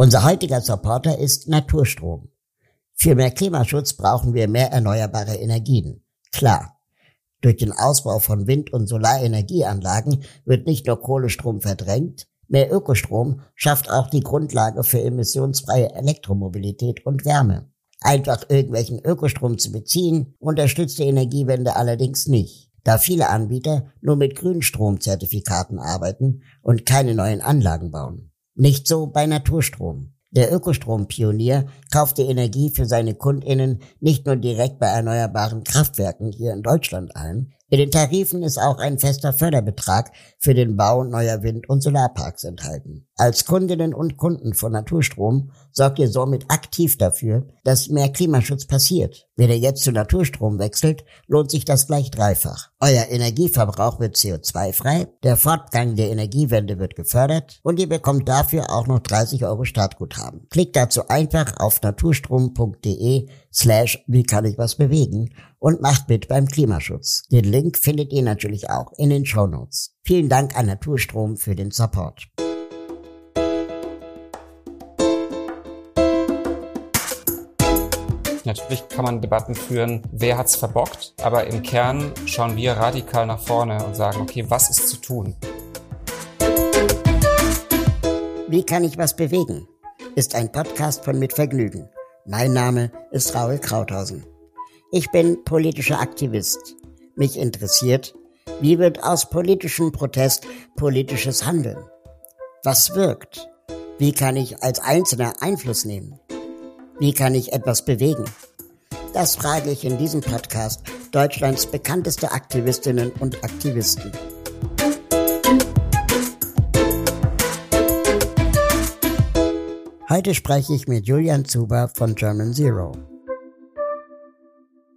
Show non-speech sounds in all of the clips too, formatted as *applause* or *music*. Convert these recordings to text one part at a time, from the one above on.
Unser heutiger Supporter ist Naturstrom. Für mehr Klimaschutz brauchen wir mehr erneuerbare Energien. Klar. Durch den Ausbau von Wind- und Solarenergieanlagen wird nicht nur Kohlestrom verdrängt, mehr Ökostrom schafft auch die Grundlage für emissionsfreie Elektromobilität und Wärme. Einfach irgendwelchen Ökostrom zu beziehen, unterstützt die Energiewende allerdings nicht, da viele Anbieter nur mit Grünstromzertifikaten arbeiten und keine neuen Anlagen bauen. Nicht so bei Naturstrom. Der Ökostrompionier kauft die Energie für seine Kundinnen nicht nur direkt bei erneuerbaren Kraftwerken hier in Deutschland ein, in den Tarifen ist auch ein fester Förderbetrag für den Bau neuer Wind- und Solarparks enthalten. Als Kundinnen und Kunden von Naturstrom sorgt ihr somit aktiv dafür, dass mehr Klimaschutz passiert. Wenn ihr jetzt zu Naturstrom wechselt, lohnt sich das gleich dreifach. Euer Energieverbrauch wird CO2-frei, der Fortgang der Energiewende wird gefördert und ihr bekommt dafür auch noch 30 Euro Startguthaben. Klickt dazu einfach auf naturstrom.de slash wie kann ich was bewegen und macht mit beim Klimaschutz. Den Link findet ihr natürlich auch in den Show Notes. Vielen Dank an Naturstrom für den Support. Natürlich kann man Debatten führen, wer hat's verbockt, aber im Kern schauen wir radikal nach vorne und sagen, okay, was ist zu tun? Wie kann ich was bewegen? Ist ein Podcast von Mit Vergnügen. Mein Name ist Raul Krauthausen. Ich bin politischer Aktivist. Mich interessiert, wie wird aus politischem Protest politisches Handeln? Was wirkt? Wie kann ich als Einzelner Einfluss nehmen? Wie kann ich etwas bewegen? Das frage ich in diesem Podcast Deutschlands bekannteste Aktivistinnen und Aktivisten. Heute spreche ich mit Julian Zuber von German Zero.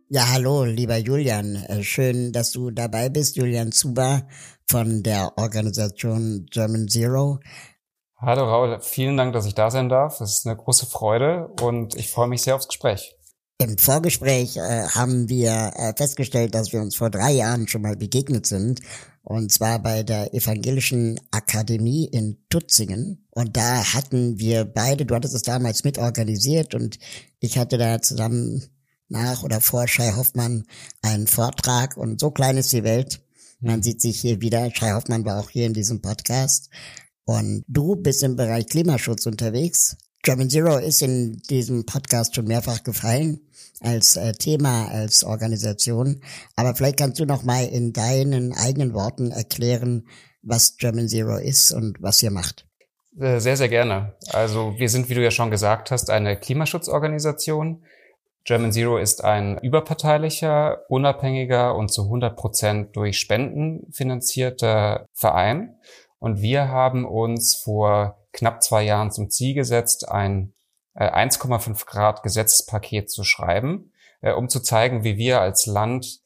Ja, hallo, lieber Julian. Äh, schön, dass du dabei bist. Julian Zuber von der Organisation German Zero. Hallo Raul, vielen Dank, dass ich da sein darf. Es ist eine große Freude und ich freue mich sehr aufs Gespräch. Im Vorgespräch äh, haben wir äh, festgestellt, dass wir uns vor drei Jahren schon mal begegnet sind. Und zwar bei der Evangelischen Akademie in Tutzingen. Und da hatten wir beide, du hattest es damals mitorganisiert und ich hatte da zusammen nach oder vor Schei Hoffmann einen Vortrag und so klein ist die Welt. Man hm. sieht sich hier wieder. Schei Hoffmann war auch hier in diesem Podcast. Und du bist im Bereich Klimaschutz unterwegs. German Zero ist in diesem Podcast schon mehrfach gefallen als äh, Thema, als Organisation. Aber vielleicht kannst du noch mal in deinen eigenen Worten erklären, was German Zero ist und was ihr macht. Äh, sehr, sehr gerne. Also wir sind, wie du ja schon gesagt hast, eine Klimaschutzorganisation. German Zero ist ein überparteilicher, unabhängiger und zu 100 Prozent durch Spenden finanzierter Verein. Und wir haben uns vor knapp zwei Jahren zum Ziel gesetzt, ein 1,5 äh, Grad Gesetzespaket zu schreiben, äh, um zu zeigen, wie wir als Land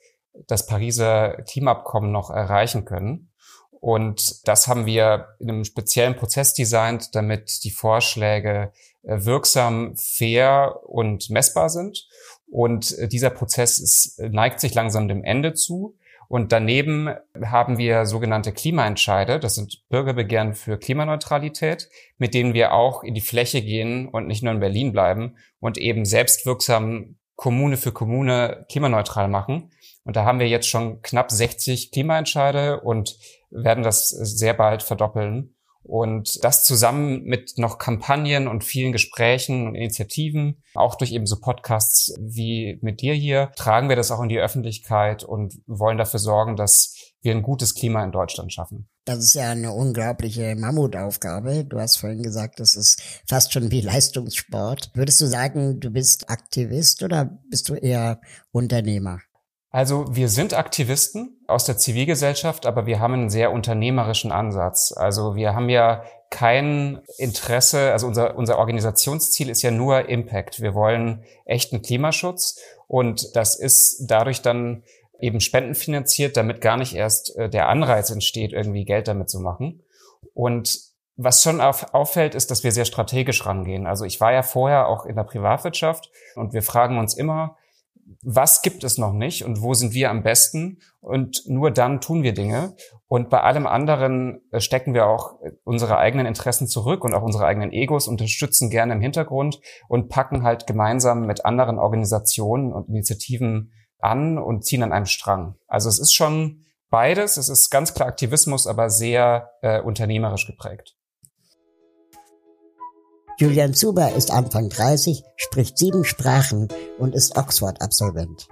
das Pariser Klimaabkommen noch erreichen können. Und das haben wir in einem speziellen Prozess designt, damit die Vorschläge äh, wirksam, fair und messbar sind. Und dieser Prozess ist, neigt sich langsam dem Ende zu. Und daneben haben wir sogenannte Klimaentscheide. Das sind Bürgerbegehren für Klimaneutralität, mit denen wir auch in die Fläche gehen und nicht nur in Berlin bleiben und eben selbstwirksam Kommune für Kommune klimaneutral machen. Und da haben wir jetzt schon knapp 60 Klimaentscheide und werden das sehr bald verdoppeln. Und das zusammen mit noch Kampagnen und vielen Gesprächen und Initiativen, auch durch eben so Podcasts wie mit dir hier, tragen wir das auch in die Öffentlichkeit und wollen dafür sorgen, dass wir ein gutes Klima in Deutschland schaffen. Das ist ja eine unglaubliche Mammutaufgabe. Du hast vorhin gesagt, das ist fast schon wie Leistungssport. Würdest du sagen, du bist Aktivist oder bist du eher Unternehmer? Also wir sind Aktivisten aus der Zivilgesellschaft, aber wir haben einen sehr unternehmerischen Ansatz. Also wir haben ja kein Interesse, also unser, unser Organisationsziel ist ja nur Impact. Wir wollen echten Klimaschutz und das ist dadurch dann eben spendenfinanziert, damit gar nicht erst äh, der Anreiz entsteht, irgendwie Geld damit zu machen. Und was schon auf, auffällt, ist, dass wir sehr strategisch rangehen. Also ich war ja vorher auch in der Privatwirtschaft und wir fragen uns immer, was gibt es noch nicht und wo sind wir am besten? Und nur dann tun wir Dinge. Und bei allem anderen äh, stecken wir auch äh, unsere eigenen Interessen zurück und auch unsere eigenen Egos, unterstützen gerne im Hintergrund und packen halt gemeinsam mit anderen Organisationen und Initiativen an und ziehen an einem Strang. Also es ist schon beides. Es ist ganz klar Aktivismus, aber sehr äh, unternehmerisch geprägt. Julian Zuber ist Anfang 30, spricht sieben Sprachen und ist Oxford-Absolvent.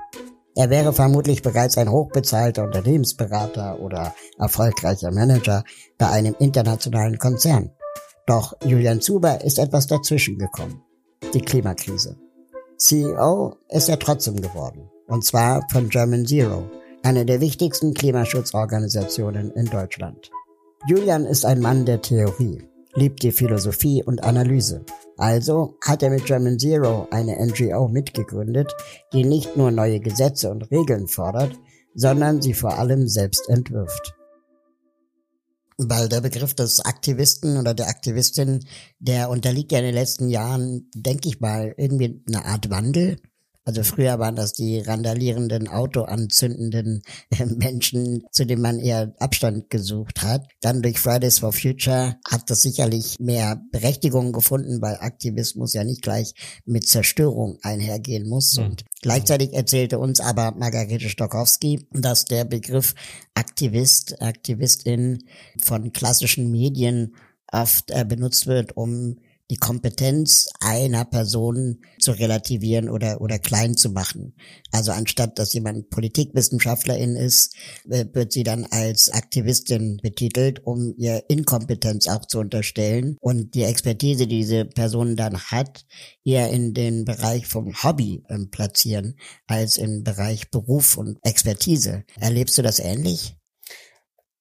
Er wäre vermutlich bereits ein hochbezahlter Unternehmensberater oder erfolgreicher Manager bei einem internationalen Konzern. Doch Julian Zuber ist etwas dazwischen gekommen. Die Klimakrise. CEO ist er trotzdem geworden. Und zwar von German Zero, einer der wichtigsten Klimaschutzorganisationen in Deutschland. Julian ist ein Mann der Theorie, liebt die Philosophie und Analyse also hat er mit German Zero eine NGO mitgegründet, die nicht nur neue Gesetze und Regeln fordert, sondern sie vor allem selbst entwirft. Weil der Begriff des Aktivisten oder der Aktivistin, der unterliegt ja in den letzten Jahren, denke ich mal, irgendwie eine Art Wandel. Also früher waren das die randalierenden, autoanzündenden äh, Menschen, zu denen man eher Abstand gesucht hat. Dann durch Fridays for Future hat das sicherlich mehr Berechtigung gefunden, weil Aktivismus ja nicht gleich mit Zerstörung einhergehen muss. Mhm. Und gleichzeitig erzählte uns aber Margarete Stokowski, dass der Begriff Aktivist, Aktivistin von klassischen Medien oft äh, benutzt wird, um die Kompetenz einer Person zu relativieren oder, oder klein zu machen. Also anstatt, dass jemand Politikwissenschaftlerin ist, wird sie dann als Aktivistin betitelt, um ihr Inkompetenz auch zu unterstellen und die Expertise, die diese Person dann hat, eher in den Bereich vom Hobby ähm, platzieren, als im Bereich Beruf und Expertise. Erlebst du das ähnlich?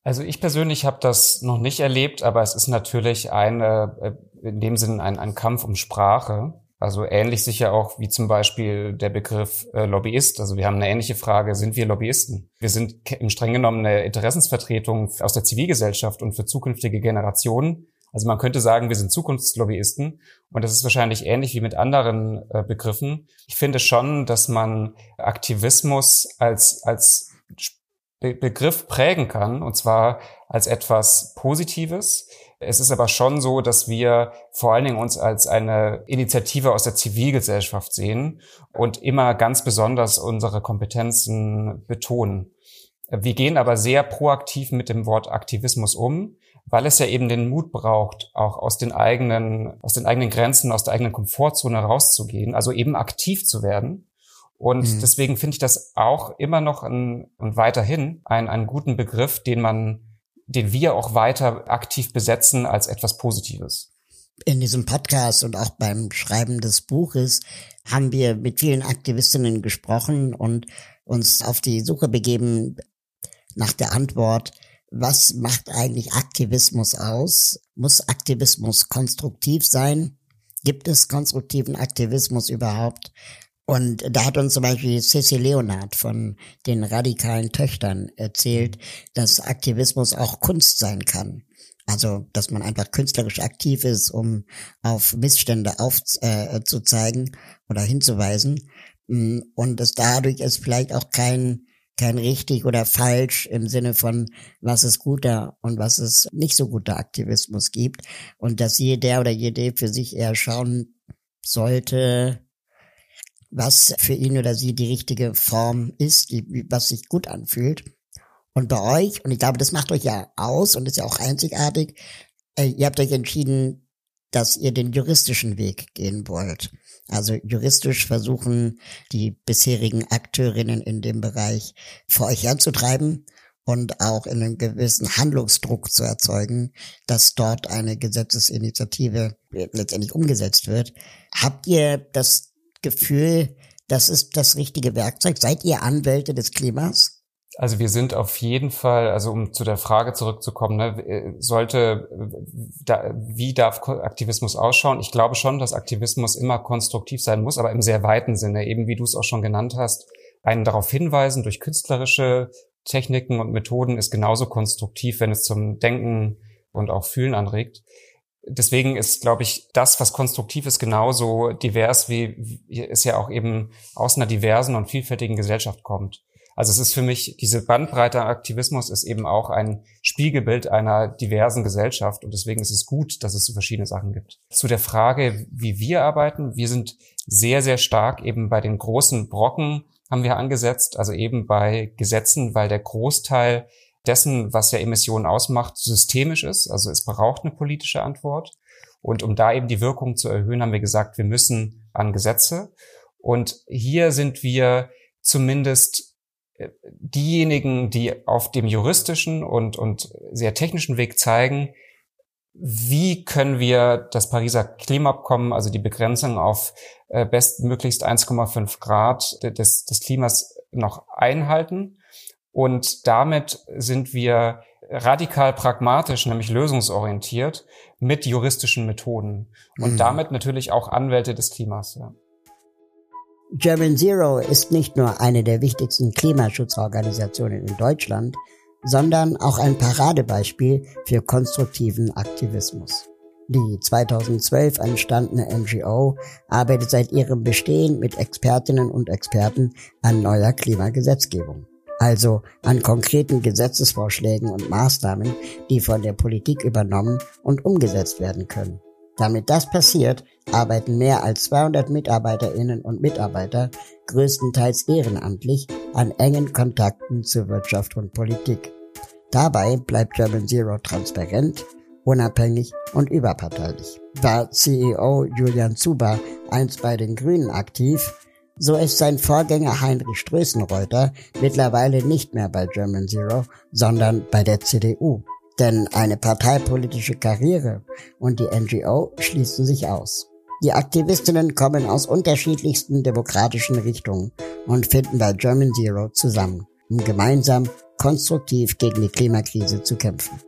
Also ich persönlich habe das noch nicht erlebt, aber es ist natürlich eine, äh, in dem Sinne ein, ein Kampf um Sprache. Also ähnlich sicher auch wie zum Beispiel der Begriff äh, Lobbyist. Also wir haben eine ähnliche Frage, sind wir Lobbyisten? Wir sind im streng genommen eine Interessensvertretung aus der Zivilgesellschaft und für zukünftige Generationen. Also man könnte sagen, wir sind Zukunftslobbyisten und das ist wahrscheinlich ähnlich wie mit anderen äh, Begriffen. Ich finde schon, dass man Aktivismus als, als Begriff prägen kann, und zwar als etwas Positives. Es ist aber schon so, dass wir vor allen Dingen uns als eine Initiative aus der Zivilgesellschaft sehen und immer ganz besonders unsere Kompetenzen betonen. Wir gehen aber sehr proaktiv mit dem Wort Aktivismus um, weil es ja eben den Mut braucht, auch aus den eigenen, aus den eigenen Grenzen, aus der eigenen Komfortzone rauszugehen, also eben aktiv zu werden und mhm. deswegen finde ich das auch immer noch ein, und weiterhin einen, einen guten Begriff, den man, den wir auch weiter aktiv besetzen als etwas Positives. In diesem Podcast und auch beim Schreiben des Buches haben wir mit vielen Aktivistinnen gesprochen und uns auf die Suche begeben nach der Antwort, was macht eigentlich Aktivismus aus? Muss Aktivismus konstruktiv sein? Gibt es konstruktiven Aktivismus überhaupt? Und da hat uns zum Beispiel Sissy Leonard von den radikalen Töchtern erzählt, dass Aktivismus auch Kunst sein kann. Also, dass man einfach künstlerisch aktiv ist, um auf Missstände aufzuzeigen äh, oder hinzuweisen. Mm, und dass dadurch es vielleicht auch kein, kein richtig oder falsch im Sinne von, was ist guter und was ist nicht so guter Aktivismus gibt. Und dass jeder oder jede für sich eher schauen sollte, was für ihn oder sie die richtige Form ist, die, was sich gut anfühlt. Und bei euch, und ich glaube, das macht euch ja aus und ist ja auch einzigartig, äh, ihr habt euch entschieden, dass ihr den juristischen Weg gehen wollt. Also juristisch versuchen, die bisherigen Akteurinnen in dem Bereich vor euch herzutreiben und auch in einem gewissen Handlungsdruck zu erzeugen, dass dort eine Gesetzesinitiative letztendlich umgesetzt wird. Habt ihr das Gefühl, das ist das richtige Werkzeug? Seid ihr Anwälte des Klimas? Also wir sind auf jeden Fall, also um zu der Frage zurückzukommen, ne, äh, sollte, da, wie darf Aktivismus ausschauen? Ich glaube schon, dass Aktivismus immer konstruktiv sein muss, aber im sehr weiten Sinne, eben wie du es auch schon genannt hast, einen darauf hinweisen durch künstlerische Techniken und Methoden ist genauso konstruktiv, wenn es zum Denken und auch Fühlen anregt deswegen ist, glaube ich, das, was konstruktiv ist, genauso divers, wie es ja auch eben aus einer diversen und vielfältigen Gesellschaft kommt. Also es ist für mich, diese Bandbreite an Aktivismus ist eben auch ein Spiegelbild einer diversen Gesellschaft und deswegen ist es gut, dass es so verschiedene Sachen gibt. Zu der Frage, wie wir arbeiten, wir sind sehr, sehr stark eben bei den großen Brocken haben wir angesetzt, also eben bei Gesetzen, weil der Großteil dessen, was ja Emissionen ausmacht, systemisch ist. Also es braucht eine politische Antwort. Und um da eben die Wirkung zu erhöhen, haben wir gesagt, wir müssen an Gesetze. Und hier sind wir zumindest äh, diejenigen, die auf dem juristischen und, und sehr technischen Weg zeigen, wie können wir das Pariser Klimaabkommen, also die Begrenzung auf äh, bestmöglichst 1,5 Grad des, des Klimas noch einhalten. Und damit sind wir radikal pragmatisch, nämlich lösungsorientiert mit juristischen Methoden und mhm. damit natürlich auch Anwälte des Klimas. Ja. German Zero ist nicht nur eine der wichtigsten Klimaschutzorganisationen in Deutschland, sondern auch ein Paradebeispiel für konstruktiven Aktivismus. Die 2012 entstandene NGO arbeitet seit ihrem Bestehen mit Expertinnen und Experten an neuer Klimagesetzgebung, also an konkreten Gesetzesvorschlägen und Maßnahmen, die von der Politik übernommen und umgesetzt werden können. Damit das passiert, arbeiten mehr als 200 Mitarbeiterinnen und Mitarbeiter größtenteils ehrenamtlich an engen Kontakten zur Wirtschaft und Politik. Dabei bleibt German Zero transparent, unabhängig und überparteilich. War CEO Julian Zuber einst bei den Grünen aktiv, so ist sein Vorgänger Heinrich Strößenreuter mittlerweile nicht mehr bei German Zero, sondern bei der CDU. Denn eine parteipolitische Karriere und die NGO schließen sich aus. Die Aktivistinnen kommen aus unterschiedlichsten demokratischen Richtungen und finden bei German Zero zusammen, um gemeinsam konstruktiv gegen die Klimakrise zu kämpfen.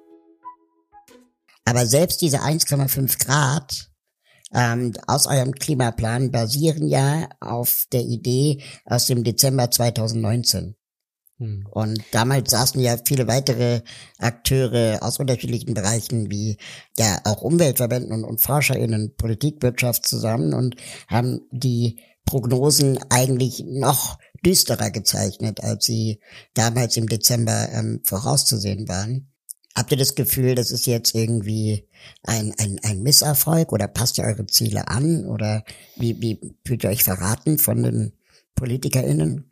Aber selbst diese 1,5 Grad ähm, aus eurem Klimaplan basieren ja auf der Idee aus dem Dezember 2019. Hm. Und damals saßen ja viele weitere Akteure aus unterschiedlichen Bereichen wie ja auch Umweltverbänden und, und ForscherInnen, Politikwirtschaft zusammen und haben die Prognosen eigentlich noch düsterer gezeichnet, als sie damals im Dezember ähm, vorauszusehen waren. Habt ihr das Gefühl, das ist jetzt irgendwie ein, ein, ein Misserfolg oder passt ihr eure Ziele an oder wie, wie fühlt ihr euch verraten von den PolitikerInnen?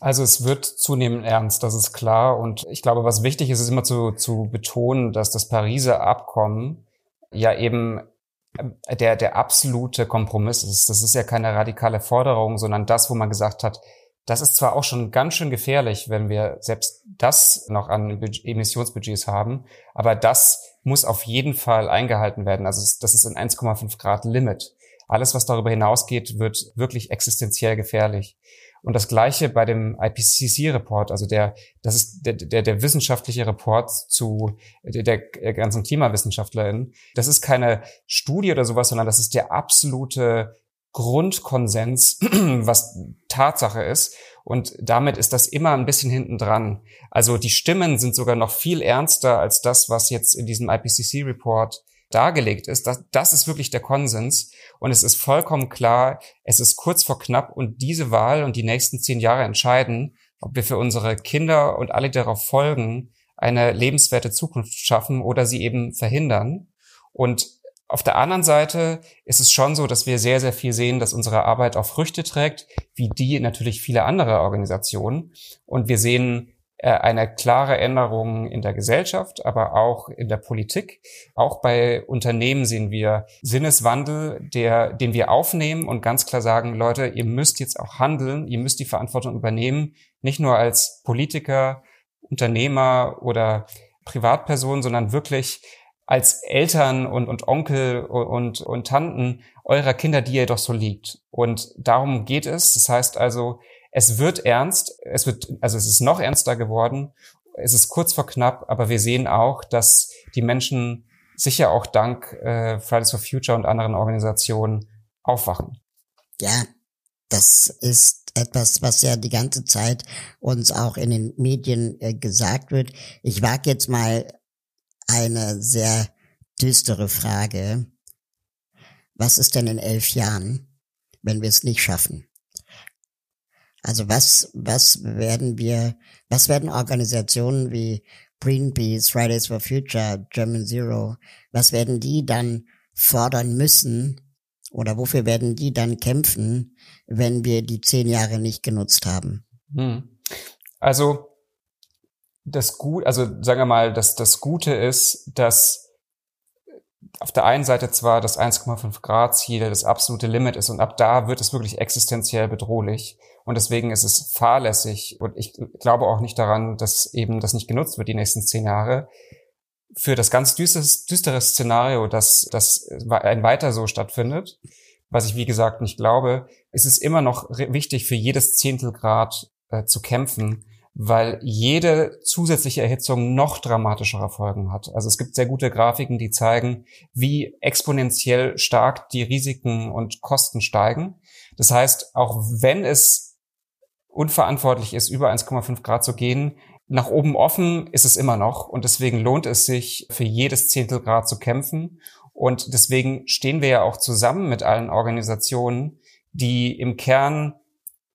Also es wird zunehmend ernst, das ist klar. Und ich glaube, was wichtig ist, ist immer zu, zu betonen, dass das Pariser Abkommen ja eben äh, der, der absolute Kompromiss ist. Das ist ja keine radikale Forderung, sondern das, wo man gesagt hat, das ist zwar auch schon ganz schön gefährlich, wenn wir selbst das noch an Emissionsbudgets haben, aber das muss auf jeden Fall eingehalten werden. Also das ist ein 1,5 Grad Limit. Alles, was darüber hinausgeht, wird wirklich existenziell gefährlich. Und das Gleiche bei dem IPCC-Report, also der, das ist der, der, der wissenschaftliche Report zu der, der ganzen KlimawissenschaftlerInnen. Das ist keine Studie oder sowas, sondern das ist der absolute Grundkonsens, *clears throat* was Tatsache ist. Und damit ist das immer ein bisschen hinten dran. Also die Stimmen sind sogar noch viel ernster als das, was jetzt in diesem IPCC-Report dargelegt ist. Das, das ist wirklich der Konsens. Und es ist vollkommen klar, es ist kurz vor knapp und diese Wahl und die nächsten zehn Jahre entscheiden, ob wir für unsere Kinder und alle, die darauf folgen, eine lebenswerte Zukunft schaffen oder sie eben verhindern. Und auf der anderen Seite ist es schon so, dass wir sehr, sehr viel sehen, dass unsere Arbeit auch Früchte trägt, wie die natürlich viele andere Organisationen. Und wir sehen äh, eine klare Änderung in der Gesellschaft, aber auch in der Politik. Auch bei Unternehmen sehen wir Sinneswandel, der, den wir aufnehmen und ganz klar sagen, Leute, ihr müsst jetzt auch handeln, ihr müsst die Verantwortung übernehmen, nicht nur als Politiker, Unternehmer oder Privatperson, sondern wirklich als Eltern und, und Onkel und, und Tanten eurer Kinder, die ihr doch so liebt. Und darum geht es. Das heißt also, es wird ernst, es wird, also es ist noch ernster geworden. Es ist kurz vor knapp, aber wir sehen auch, dass die Menschen sicher auch dank äh, Fridays for Future und anderen Organisationen aufwachen. Ja, das ist etwas, was ja die ganze Zeit uns auch in den Medien äh, gesagt wird. Ich wage jetzt mal eine sehr düstere Frage. Was ist denn in elf Jahren, wenn wir es nicht schaffen? Also was, was werden wir, was werden Organisationen wie Greenpeace, Fridays for Future, German Zero, was werden die dann fordern müssen oder wofür werden die dann kämpfen, wenn wir die zehn Jahre nicht genutzt haben? Hm. Also das Gut, also sagen wir mal, dass das Gute ist, dass auf der einen Seite zwar das 1,5 Grad Ziel das absolute Limit ist und ab da wird es wirklich existenziell bedrohlich. Und deswegen ist es fahrlässig und ich glaube auch nicht daran, dass eben das nicht genutzt wird die nächsten zehn Jahre. Für das ganz düsteres, düstere Szenario, dass das ein weiter so stattfindet, was ich wie gesagt nicht glaube, ist es immer noch wichtig für jedes Zehntelgrad äh, zu kämpfen, weil jede zusätzliche Erhitzung noch dramatischere Folgen hat. Also es gibt sehr gute Grafiken, die zeigen, wie exponentiell stark die Risiken und Kosten steigen. Das heißt, auch wenn es unverantwortlich ist, über 1,5 Grad zu gehen, nach oben offen ist es immer noch und deswegen lohnt es sich, für jedes Zehntel Grad zu kämpfen. Und deswegen stehen wir ja auch zusammen mit allen Organisationen, die im Kern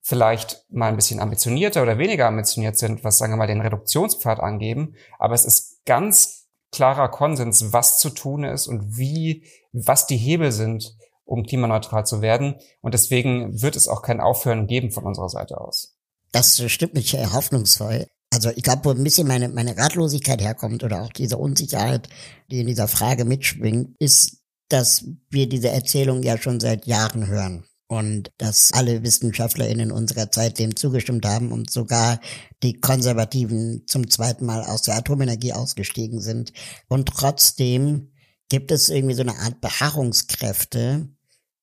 vielleicht mal ein bisschen ambitionierter oder weniger ambitioniert sind, was sagen wir mal den Reduktionspfad angeben, aber es ist ganz klarer Konsens, was zu tun ist und wie, was die Hebel sind, um klimaneutral zu werden. Und deswegen wird es auch kein Aufhören geben von unserer Seite aus. Das stimmt mich hoffnungsvoll. Also ich glaube, wo ein bisschen meine, meine Ratlosigkeit herkommt oder auch diese Unsicherheit, die in dieser Frage mitschwingt, ist, dass wir diese Erzählung ja schon seit Jahren hören und dass alle WissenschaftlerInnen unserer Zeit dem zugestimmt haben und sogar die Konservativen zum zweiten Mal aus der Atomenergie ausgestiegen sind. Und trotzdem gibt es irgendwie so eine Art Beharrungskräfte,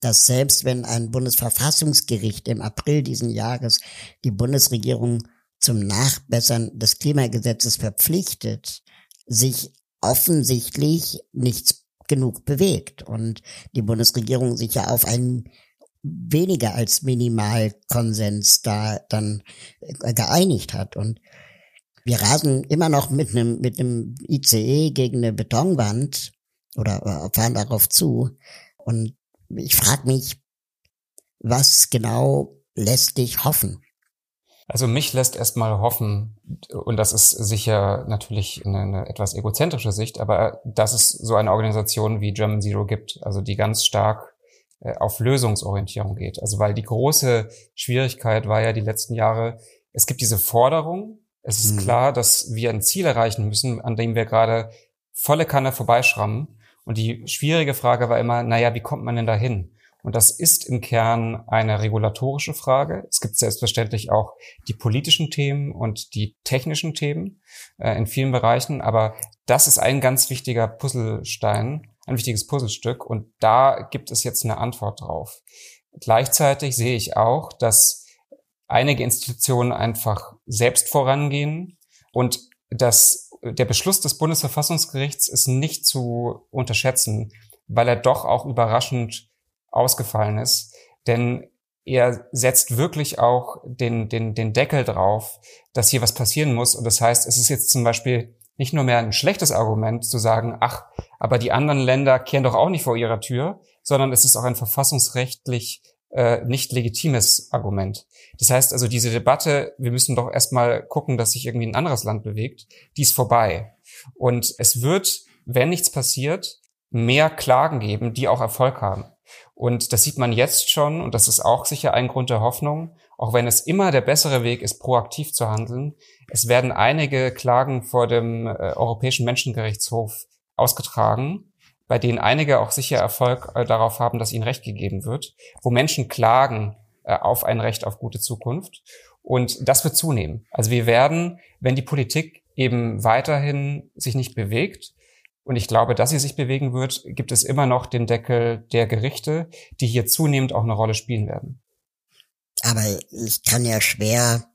dass selbst wenn ein Bundesverfassungsgericht im April diesen Jahres die Bundesregierung zum Nachbessern des Klimagesetzes verpflichtet, sich offensichtlich nichts genug bewegt und die Bundesregierung sich ja auf einen weniger als Minimalkonsens da dann äh, geeinigt hat. Und wir rasen immer noch mit einem, mit einem ICE gegen eine Betonwand oder äh, fahren darauf zu. Und ich frage mich, was genau lässt dich hoffen? Also mich lässt erstmal hoffen, und das ist sicher natürlich eine, eine, etwas egozentrische Sicht, aber dass es so eine Organisation wie German Zero gibt, also die ganz stark äh, auf Lösungsorientierung geht. Also weil die große Schwierigkeit war ja die letzten Jahre, es gibt diese Forderung, es ist mhm. klar, dass wir ein Ziel erreichen müssen, an dem wir gerade volle Kanne vorbeischrammen. Und die schwierige Frage war immer, naja, wie kommt man denn dahin? Und das ist im Kern eine regulatorische Frage. Es gibt selbstverständlich auch die politischen Themen und die technischen Themen äh, in vielen Bereichen. Aber das ist ein ganz wichtiger Puzzlestein, ein wichtiges Puzzlestück und da gibt es jetzt eine Antwort drauf. Gleichzeitig sehe ich auch, dass einige Institutionen einfach selbst vorangehen und dass der Beschluss des Bundesverfassungsgerichts ist nicht zu unterschätzen, weil er doch auch überraschend ausgefallen ist. Denn er setzt wirklich auch den, den, den Deckel drauf, dass hier was passieren muss. Und das heißt, es ist jetzt zum Beispiel nicht nur mehr ein schlechtes Argument zu sagen, ach, aber die anderen Länder kehren doch auch nicht vor ihrer Tür, sondern es ist auch ein verfassungsrechtlich äh, nicht legitimes Argument. Das heißt also, diese Debatte, wir müssen doch erstmal gucken, dass sich irgendwie ein anderes Land bewegt, die ist vorbei. Und es wird, wenn nichts passiert, mehr Klagen geben, die auch Erfolg haben. Und das sieht man jetzt schon, und das ist auch sicher ein Grund der Hoffnung, auch wenn es immer der bessere Weg ist, proaktiv zu handeln. Es werden einige Klagen vor dem äh, Europäischen Menschengerichtshof ausgetragen, bei denen einige auch sicher Erfolg äh, darauf haben, dass ihnen Recht gegeben wird, wo Menschen klagen äh, auf ein Recht auf gute Zukunft. Und das wird zunehmen. Also wir werden, wenn die Politik eben weiterhin sich nicht bewegt, und ich glaube, dass sie sich bewegen wird, gibt es immer noch den Deckel der Gerichte, die hier zunehmend auch eine Rolle spielen werden. Aber ich kann ja schwer,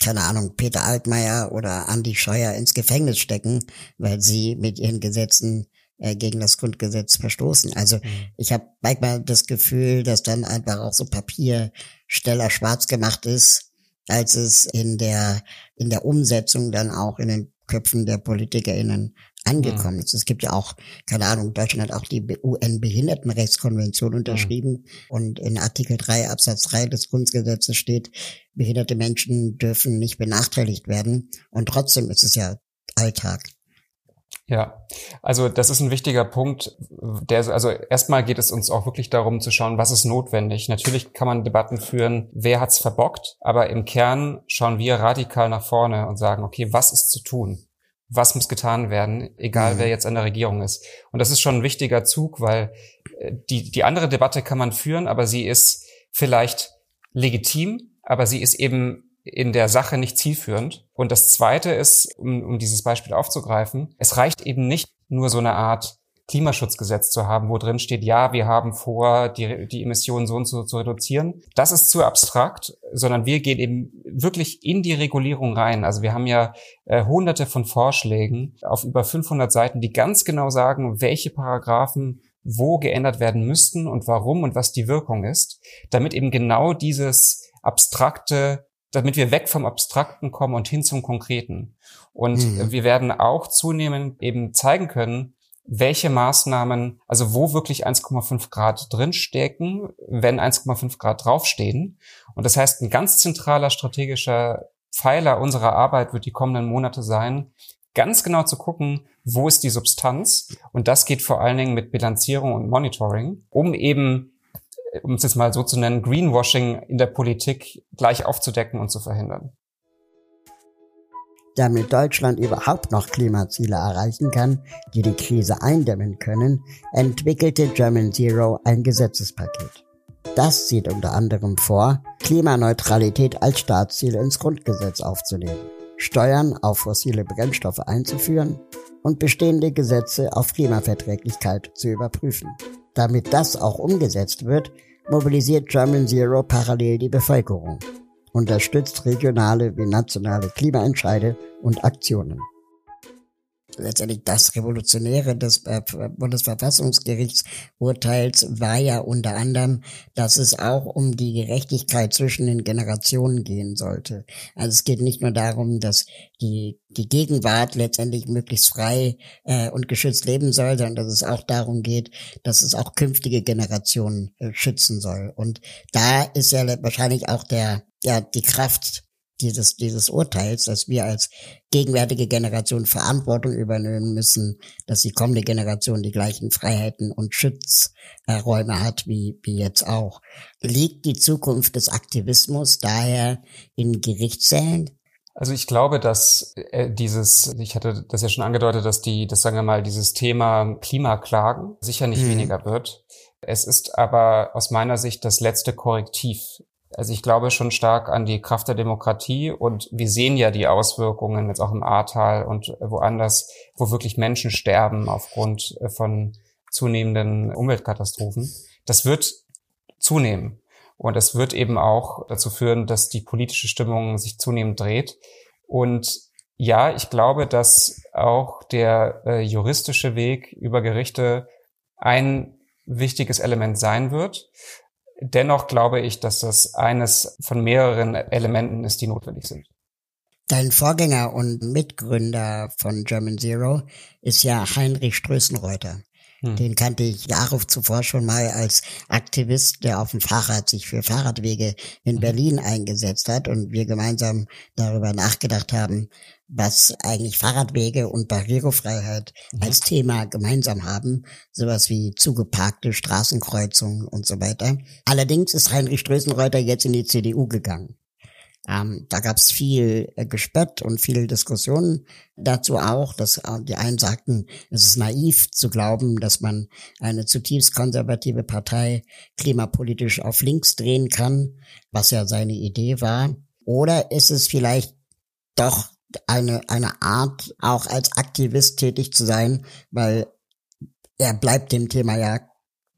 keine Ahnung, Peter Altmaier oder Andi Scheuer ins Gefängnis stecken, weil sie mit ihren Gesetzen äh, gegen das Grundgesetz verstoßen. Also mhm. ich habe manchmal das Gefühl, dass dann einfach auch so Papiersteller schwarz gemacht ist, als es in der in der Umsetzung dann auch in den Köpfen der PolitikerInnen angekommen ist. Es gibt ja auch, keine Ahnung, Deutschland hat auch die UN-Behindertenrechtskonvention unterschrieben und in Artikel 3 Absatz 3 des Grundgesetzes steht, behinderte Menschen dürfen nicht benachteiligt werden und trotzdem ist es ja Alltag. Ja, also das ist ein wichtiger Punkt. Der, also erstmal geht es uns auch wirklich darum zu schauen, was ist notwendig. Natürlich kann man Debatten führen, wer hat's verbockt, aber im Kern schauen wir radikal nach vorne und sagen, okay, was ist zu tun? Was muss getan werden, egal mhm. wer jetzt an der Regierung ist? Und das ist schon ein wichtiger Zug, weil äh, die, die andere Debatte kann man führen, aber sie ist vielleicht legitim, aber sie ist eben in der Sache nicht zielführend. Und das Zweite ist, um, um dieses Beispiel aufzugreifen, es reicht eben nicht nur so eine Art Klimaschutzgesetz zu haben, wo drin steht, ja, wir haben vor, die, die Emissionen so und so zu reduzieren. Das ist zu abstrakt, sondern wir gehen eben wirklich in die Regulierung rein. Also wir haben ja äh, hunderte von Vorschlägen auf über 500 Seiten, die ganz genau sagen, welche Paragraphen wo geändert werden müssten und warum und was die Wirkung ist, damit eben genau dieses abstrakte damit wir weg vom Abstrakten kommen und hin zum Konkreten. Und mhm. wir werden auch zunehmend eben zeigen können, welche Maßnahmen, also wo wirklich 1,5 Grad drinstecken, wenn 1,5 Grad draufstehen. Und das heißt, ein ganz zentraler strategischer Pfeiler unserer Arbeit wird die kommenden Monate sein, ganz genau zu gucken, wo ist die Substanz. Und das geht vor allen Dingen mit Bilanzierung und Monitoring, um eben um es jetzt mal so zu nennen, Greenwashing in der Politik gleich aufzudecken und zu verhindern. Damit Deutschland überhaupt noch Klimaziele erreichen kann, die die Krise eindämmen können, entwickelte German Zero ein Gesetzespaket. Das sieht unter anderem vor, Klimaneutralität als Staatsziel ins Grundgesetz aufzunehmen, Steuern auf fossile Brennstoffe einzuführen und bestehende Gesetze auf Klimaverträglichkeit zu überprüfen. Damit das auch umgesetzt wird, mobilisiert German Zero parallel die Bevölkerung, unterstützt regionale wie nationale Klimaentscheide und Aktionen letztendlich das Revolutionäre des äh, Bundesverfassungsgerichtsurteils war ja unter anderem, dass es auch um die Gerechtigkeit zwischen den Generationen gehen sollte. Also es geht nicht nur darum, dass die, die Gegenwart letztendlich möglichst frei äh, und geschützt leben soll, sondern dass es auch darum geht, dass es auch künftige Generationen äh, schützen soll. Und da ist ja wahrscheinlich auch der, ja, die Kraft dieses, dieses Urteils, dass wir als gegenwärtige Generation Verantwortung übernehmen müssen, dass die kommende Generation die gleichen Freiheiten und Schutzräume hat wie, wie jetzt auch. Liegt die Zukunft des Aktivismus daher in Gerichtssälen? Also ich glaube, dass äh, dieses, ich hatte das ja schon angedeutet, dass die, das sagen wir mal, dieses Thema Klimaklagen sicher nicht hm. weniger wird. Es ist aber aus meiner Sicht das letzte Korrektiv also ich glaube schon stark an die Kraft der Demokratie und wir sehen ja die Auswirkungen jetzt auch im Ahrtal und woanders, wo wirklich Menschen sterben aufgrund von zunehmenden Umweltkatastrophen. Das wird zunehmen. Und es wird eben auch dazu führen, dass die politische Stimmung sich zunehmend dreht. Und ja, ich glaube, dass auch der äh, juristische Weg über Gerichte ein wichtiges Element sein wird. Dennoch glaube ich, dass das eines von mehreren Elementen ist, die notwendig sind. Dein Vorgänger und Mitgründer von German Zero ist ja Heinrich Strößenreuter. Hm. Den kannte ich Jahre zuvor schon mal als Aktivist, der auf dem Fahrrad sich für Fahrradwege in hm. Berlin eingesetzt hat und wir gemeinsam darüber nachgedacht haben, was eigentlich Fahrradwege und Barrierefreiheit mhm. als Thema gemeinsam haben, sowas wie zugeparkte Straßenkreuzungen und so weiter. Allerdings ist Heinrich Strößenreuter jetzt in die CDU gegangen. Ähm, da gab es viel äh, Gespött und viele Diskussionen dazu auch, dass äh, die einen sagten, es ist naiv zu glauben, dass man eine zutiefst konservative Partei klimapolitisch auf links drehen kann, was ja seine Idee war. Oder ist es vielleicht doch eine, eine Art, auch als Aktivist tätig zu sein, weil er bleibt dem Thema ja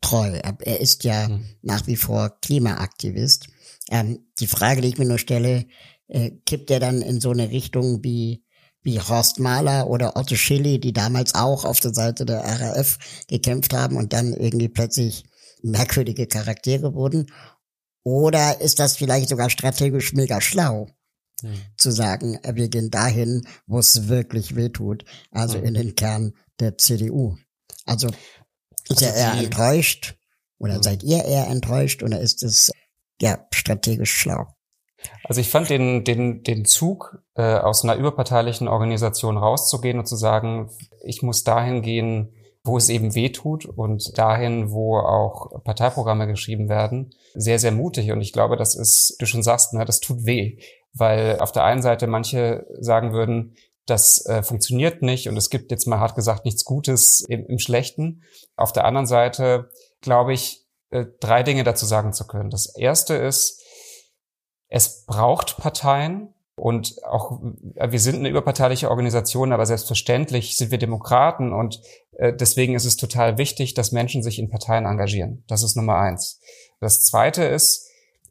treu. Er, er ist ja mhm. nach wie vor Klimaaktivist. Ähm, die Frage, die ich mir nur stelle, äh, kippt er dann in so eine Richtung wie wie Horst Mahler oder Otto Schilly, die damals auch auf der Seite der RAF gekämpft haben und dann irgendwie plötzlich merkwürdige Charaktere wurden? Oder ist das vielleicht sogar strategisch mega schlau? hm. zu sagen, äh, wir gehen dahin, wo es wirklich wehtut, also hm. in den Kern der CDU. Also ist er eher enttäuscht oder hm. seid ihr eher enttäuscht oder ist es ja strategisch schlau? Also ich fand den, den, den Zug, äh, aus einer überparteilichen Organisation rauszugehen und zu sagen, ich muss dahin gehen, wo es eben weh tut und dahin, wo auch Parteiprogramme geschrieben werden, sehr, sehr mutig. Und ich glaube, das ist, du schon sagst, ne, das tut weh, weil auf der einen Seite manche sagen würden, das äh, funktioniert nicht und es gibt jetzt mal hart gesagt nichts Gutes im, im Schlechten. Auf der anderen Seite glaube ich, drei Dinge dazu sagen zu können. Das erste ist, es braucht Parteien, und auch äh, wir sind eine überparteiliche Organisation, aber selbstverständlich sind wir Demokraten und äh, deswegen ist es total wichtig, dass Menschen sich in Parteien engagieren. Das ist Nummer eins. Das zweite ist,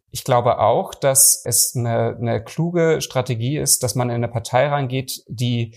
ich glaube auch, dass es eine, eine kluge Strategie ist, dass man in eine Partei reingeht, die,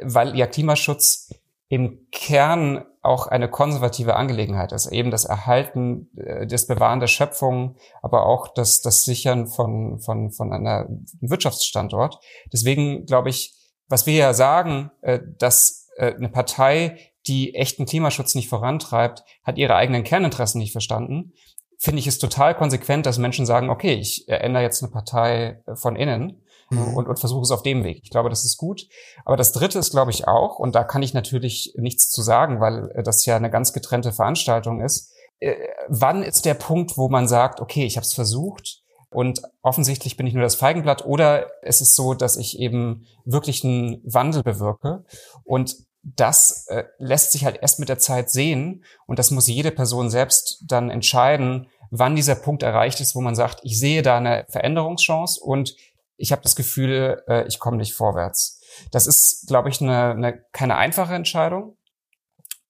weil ja Klimaschutz im Kern auch eine konservative Angelegenheit ist. Eben das Erhalten, äh, das Bewahren der Schöpfung, aber auch das, das Sichern von, von, von einer Wirtschaftsstandort. Deswegen glaube ich, was wir ja sagen, äh, dass äh, eine Partei, die echten Klimaschutz nicht vorantreibt, hat ihre eigenen Kerninteressen nicht verstanden. Finde ich es total konsequent, dass Menschen sagen, okay, ich ändere jetzt eine Partei von innen mhm. und, und versuche es auf dem Weg. Ich glaube, das ist gut. Aber das Dritte ist, glaube ich, auch, und da kann ich natürlich nichts zu sagen, weil äh, das ja eine ganz getrennte Veranstaltung ist. Äh, wann ist der Punkt, wo man sagt, okay, ich habe es versucht, und offensichtlich bin ich nur das Feigenblatt oder es ist so, dass ich eben wirklich einen Wandel bewirke. Und das äh, lässt sich halt erst mit der Zeit sehen. Und das muss jede Person selbst dann entscheiden, wann dieser Punkt erreicht ist, wo man sagt, ich sehe da eine Veränderungschance und ich habe das Gefühl, äh, ich komme nicht vorwärts. Das ist, glaube ich, eine, eine, keine einfache Entscheidung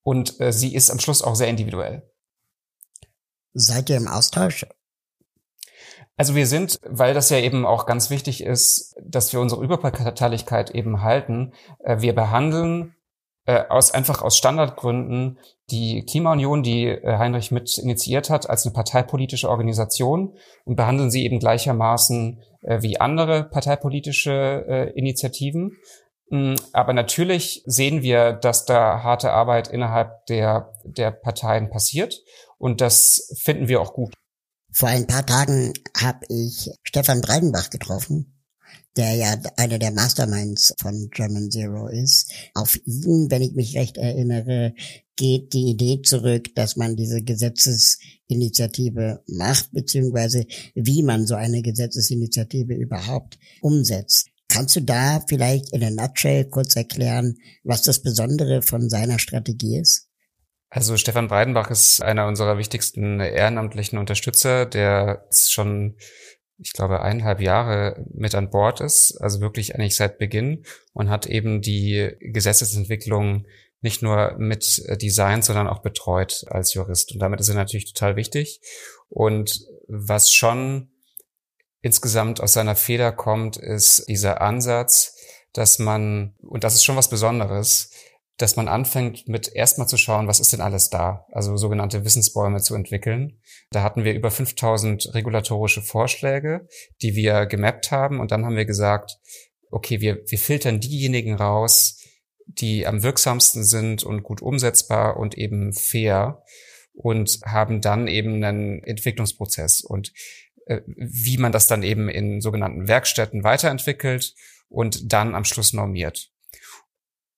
und äh, sie ist am Schluss auch sehr individuell. Seid ihr im Austausch? Also wir sind, weil das ja eben auch ganz wichtig ist, dass wir unsere Überparteilichkeit eben halten, äh, wir behandeln äh, aus einfach aus Standardgründen die Klimaunion, die äh, Heinrich mit initiiert hat, als eine parteipolitische Organisation und behandeln sie eben gleichermaßen äh, wie andere parteipolitische äh, Initiativen. Mm, aber natürlich sehen wir, dass da harte Arbeit innerhalb der, der Parteien passiert und das finden wir auch gut. Vor ein paar Tagen habe ich Stefan Breidenbach getroffen der ja einer der Masterminds von German Zero ist. Auf ihn, wenn ich mich recht erinnere, geht die Idee zurück, dass man diese Gesetzesinitiative macht, beziehungsweise wie man so eine Gesetzesinitiative überhaupt umsetzt. Kannst du da vielleicht in a nutshell kurz erklären, was das Besondere von seiner Strategie ist? Also Stefan Breidenbach ist einer unserer wichtigsten ehrenamtlichen Unterstützer, der schon ich glaube, eineinhalb Jahre mit an Bord ist, also wirklich eigentlich seit Beginn und hat eben die Gesetzesentwicklung nicht nur mit Design, sondern auch betreut als Jurist. Und damit ist er natürlich total wichtig. Und was schon insgesamt aus seiner Feder kommt, ist dieser Ansatz, dass man, und das ist schon was Besonderes, dass man anfängt mit erstmal zu schauen, was ist denn alles da? Also sogenannte Wissensbäume zu entwickeln. Da hatten wir über 5000 regulatorische Vorschläge, die wir gemappt haben. Und dann haben wir gesagt, okay, wir, wir filtern diejenigen raus, die am wirksamsten sind und gut umsetzbar und eben fair und haben dann eben einen Entwicklungsprozess und äh, wie man das dann eben in sogenannten Werkstätten weiterentwickelt und dann am Schluss normiert.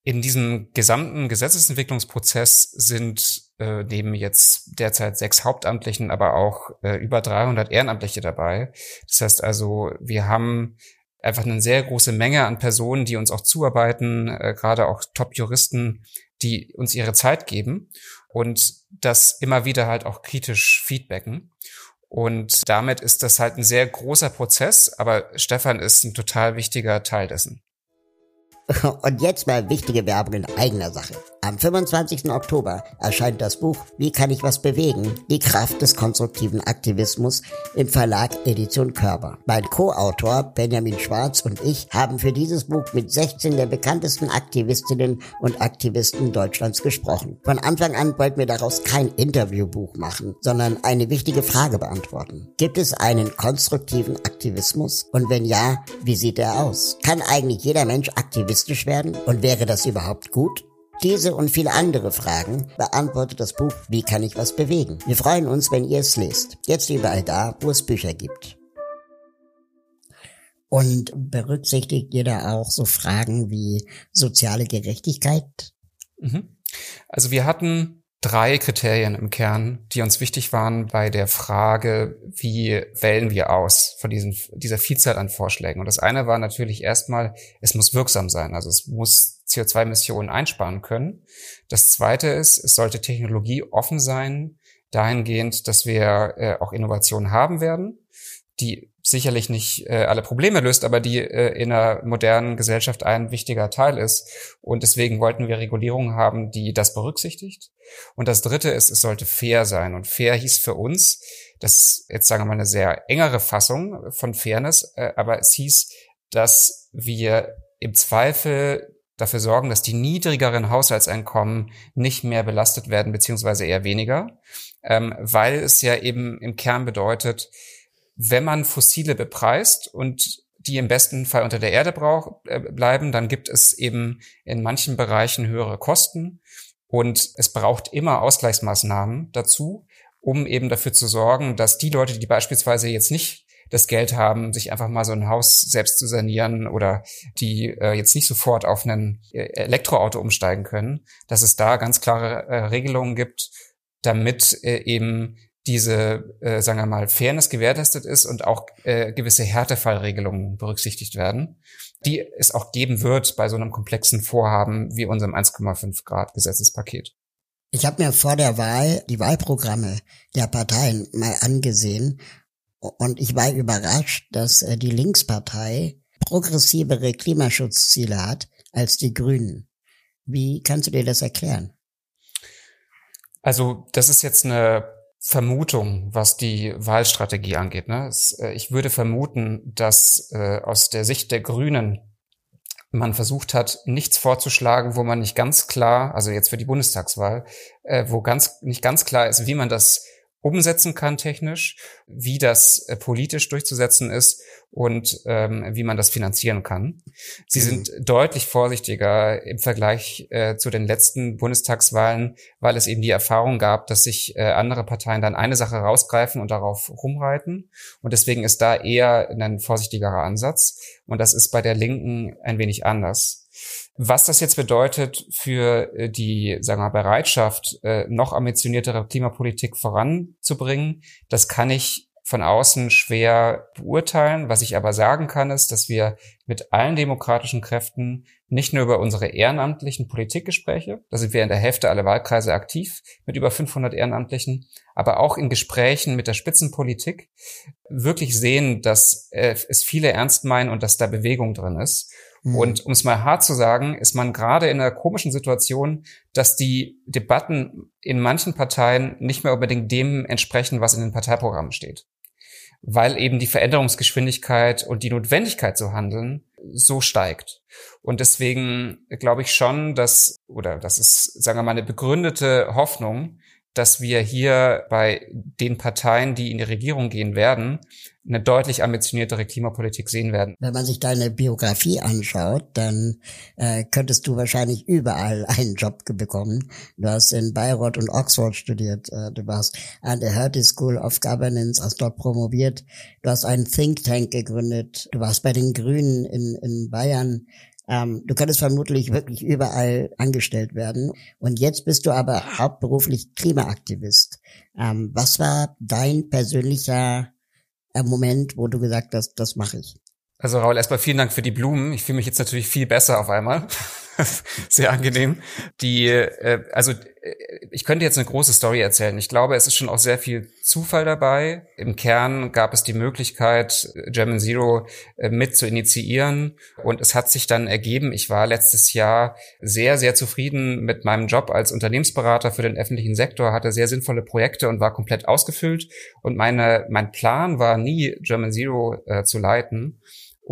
In diesem gesamten Gesetzesentwicklungsprozess sind äh, neben jetzt derzeit sechs Hauptamtlichen, aber auch äh, über 300 Ehrenamtliche dabei. Das heißt also, wir haben einfach eine sehr große Menge an Personen, die uns auch zuarbeiten, äh, gerade auch Top-Juristen, die uns ihre Zeit geben und das immer wieder halt auch kritisch feedbacken. Und damit ist das halt ein sehr großer Prozess, aber Stefan ist ein total wichtiger Teil dessen. *laughs* Und jetzt mal wichtige Werbung in eigener Sache. Am 25. Oktober erscheint das Buch Wie kann ich was bewegen? Die Kraft des konstruktiven Aktivismus im Verlag Edition Körper. Mein Co-Autor Benjamin Schwarz und ich haben für dieses Buch mit 16 der bekanntesten Aktivistinnen und Aktivisten Deutschlands gesprochen. Von Anfang an wollten wir daraus kein Interviewbuch machen, sondern eine wichtige Frage beantworten. Gibt es einen konstruktiven Aktivismus? Und wenn ja, wie sieht er aus? Kann eigentlich jeder Mensch aktivistisch werden? Und wäre das überhaupt gut? Diese und viele andere Fragen beantwortet das Buch Wie kann ich was bewegen? Wir freuen uns, wenn ihr es lest. Jetzt überall da, wo es Bücher gibt. Und berücksichtigt ihr da auch so Fragen wie soziale Gerechtigkeit? Mhm. Also wir hatten drei Kriterien im Kern, die uns wichtig waren bei der Frage, wie wählen wir aus von diesen, dieser Vielzahl an Vorschlägen. Und das eine war natürlich erstmal, es muss wirksam sein. Also es muss CO2-Emissionen einsparen können. Das Zweite ist, es sollte Technologie offen sein, dahingehend, dass wir äh, auch Innovationen haben werden, die sicherlich nicht äh, alle Probleme löst, aber die äh, in einer modernen Gesellschaft ein wichtiger Teil ist. Und deswegen wollten wir Regulierungen haben, die das berücksichtigt. Und das Dritte ist, es sollte fair sein. Und fair hieß für uns, das jetzt sagen wir mal eine sehr engere Fassung von Fairness, äh, aber es hieß, dass wir im Zweifel dafür sorgen, dass die niedrigeren Haushaltseinkommen nicht mehr belastet werden, beziehungsweise eher weniger, ähm, weil es ja eben im Kern bedeutet, wenn man fossile bepreist und die im besten Fall unter der Erde brauch, äh, bleiben, dann gibt es eben in manchen Bereichen höhere Kosten. Und es braucht immer Ausgleichsmaßnahmen dazu, um eben dafür zu sorgen, dass die Leute, die beispielsweise jetzt nicht das Geld haben, sich einfach mal so ein Haus selbst zu sanieren oder die äh, jetzt nicht sofort auf ein äh, Elektroauto umsteigen können, dass es da ganz klare äh, Regelungen gibt, damit äh, eben diese, äh, sagen wir mal, Fairness gewährleistet ist und auch äh, gewisse Härtefallregelungen berücksichtigt werden, die es auch geben wird bei so einem komplexen Vorhaben wie unserem 1,5 Grad Gesetzespaket. Ich habe mir vor der Wahl die Wahlprogramme der Parteien mal angesehen und ich war überrascht, dass äh, die Linkspartei progressivere Klimaschutzziele hat als die Grünen. Wie kannst du dir das erklären? Also das ist jetzt eine Vermutung, was die Wahlstrategie angeht. Ne? Äh, ich würde vermuten, dass äh, aus der Sicht der Grünen man versucht hat, nichts vorzuschlagen, wo man nicht ganz klar, also jetzt für die Bundestagswahl, wo ganz nicht ganz klar ist, wie man das umsetzen kann technisch, wie das äh, politisch durchzusetzen ist und ähm, wie man das finanzieren kann. Sie mhm. sind deutlich vorsichtiger im Vergleich äh, zu den letzten Bundestagswahlen, weil es eben die Erfahrung gab, dass sich äh, andere Parteien dann eine Sache rausgreifen und darauf rumreiten. Und deswegen ist da eher ein vorsichtigerer Ansatz. Und das ist bei der Linken ein wenig anders. Was das jetzt bedeutet für äh, die, sagen wir mal, Bereitschaft, äh, noch ambitioniertere Klimapolitik voranzubringen, das kann ich von außen schwer beurteilen. Was ich aber sagen kann, ist, dass wir mit allen demokratischen Kräften nicht nur über unsere ehrenamtlichen Politikgespräche, da sind wir in der Hälfte aller Wahlkreise aktiv mit über 500 Ehrenamtlichen, aber auch in Gesprächen mit der Spitzenpolitik wirklich sehen, dass äh, es viele ernst meinen und dass da Bewegung drin ist. Mhm. Und um es mal hart zu sagen, ist man gerade in einer komischen Situation, dass die Debatten in manchen Parteien nicht mehr unbedingt dem entsprechen, was in den Parteiprogrammen steht. Weil eben die Veränderungsgeschwindigkeit und die Notwendigkeit zu handeln so steigt. Und deswegen glaube ich schon, dass, oder das ist, sagen wir mal, eine begründete Hoffnung, dass wir hier bei den Parteien, die in die Regierung gehen werden, eine deutlich ambitioniertere Klimapolitik sehen werden. Wenn man sich deine Biografie anschaut, dann äh, könntest du wahrscheinlich überall *laughs* einen Job bekommen. Du hast in Bayreuth und Oxford studiert, äh, du warst an der Hertie School of Governance, hast dort promoviert, du hast einen Think Tank gegründet, du warst bei den Grünen in, in Bayern, ähm, du könntest vermutlich wirklich überall angestellt werden. Und jetzt bist du aber hauptberuflich Klimaaktivist. Ähm, was war dein persönlicher äh, Moment, wo du gesagt hast, das mache ich? Also Raul, erstmal vielen Dank für die Blumen. Ich fühle mich jetzt natürlich viel besser auf einmal. *laughs* sehr angenehm. Die, äh, also äh, ich könnte jetzt eine große Story erzählen. Ich glaube, es ist schon auch sehr viel Zufall dabei. Im Kern gab es die Möglichkeit, German Zero äh, mit zu initiieren. Und es hat sich dann ergeben, ich war letztes Jahr sehr, sehr zufrieden mit meinem Job als Unternehmensberater für den öffentlichen Sektor, hatte sehr sinnvolle Projekte und war komplett ausgefüllt. Und meine, mein Plan war nie, German Zero äh, zu leiten.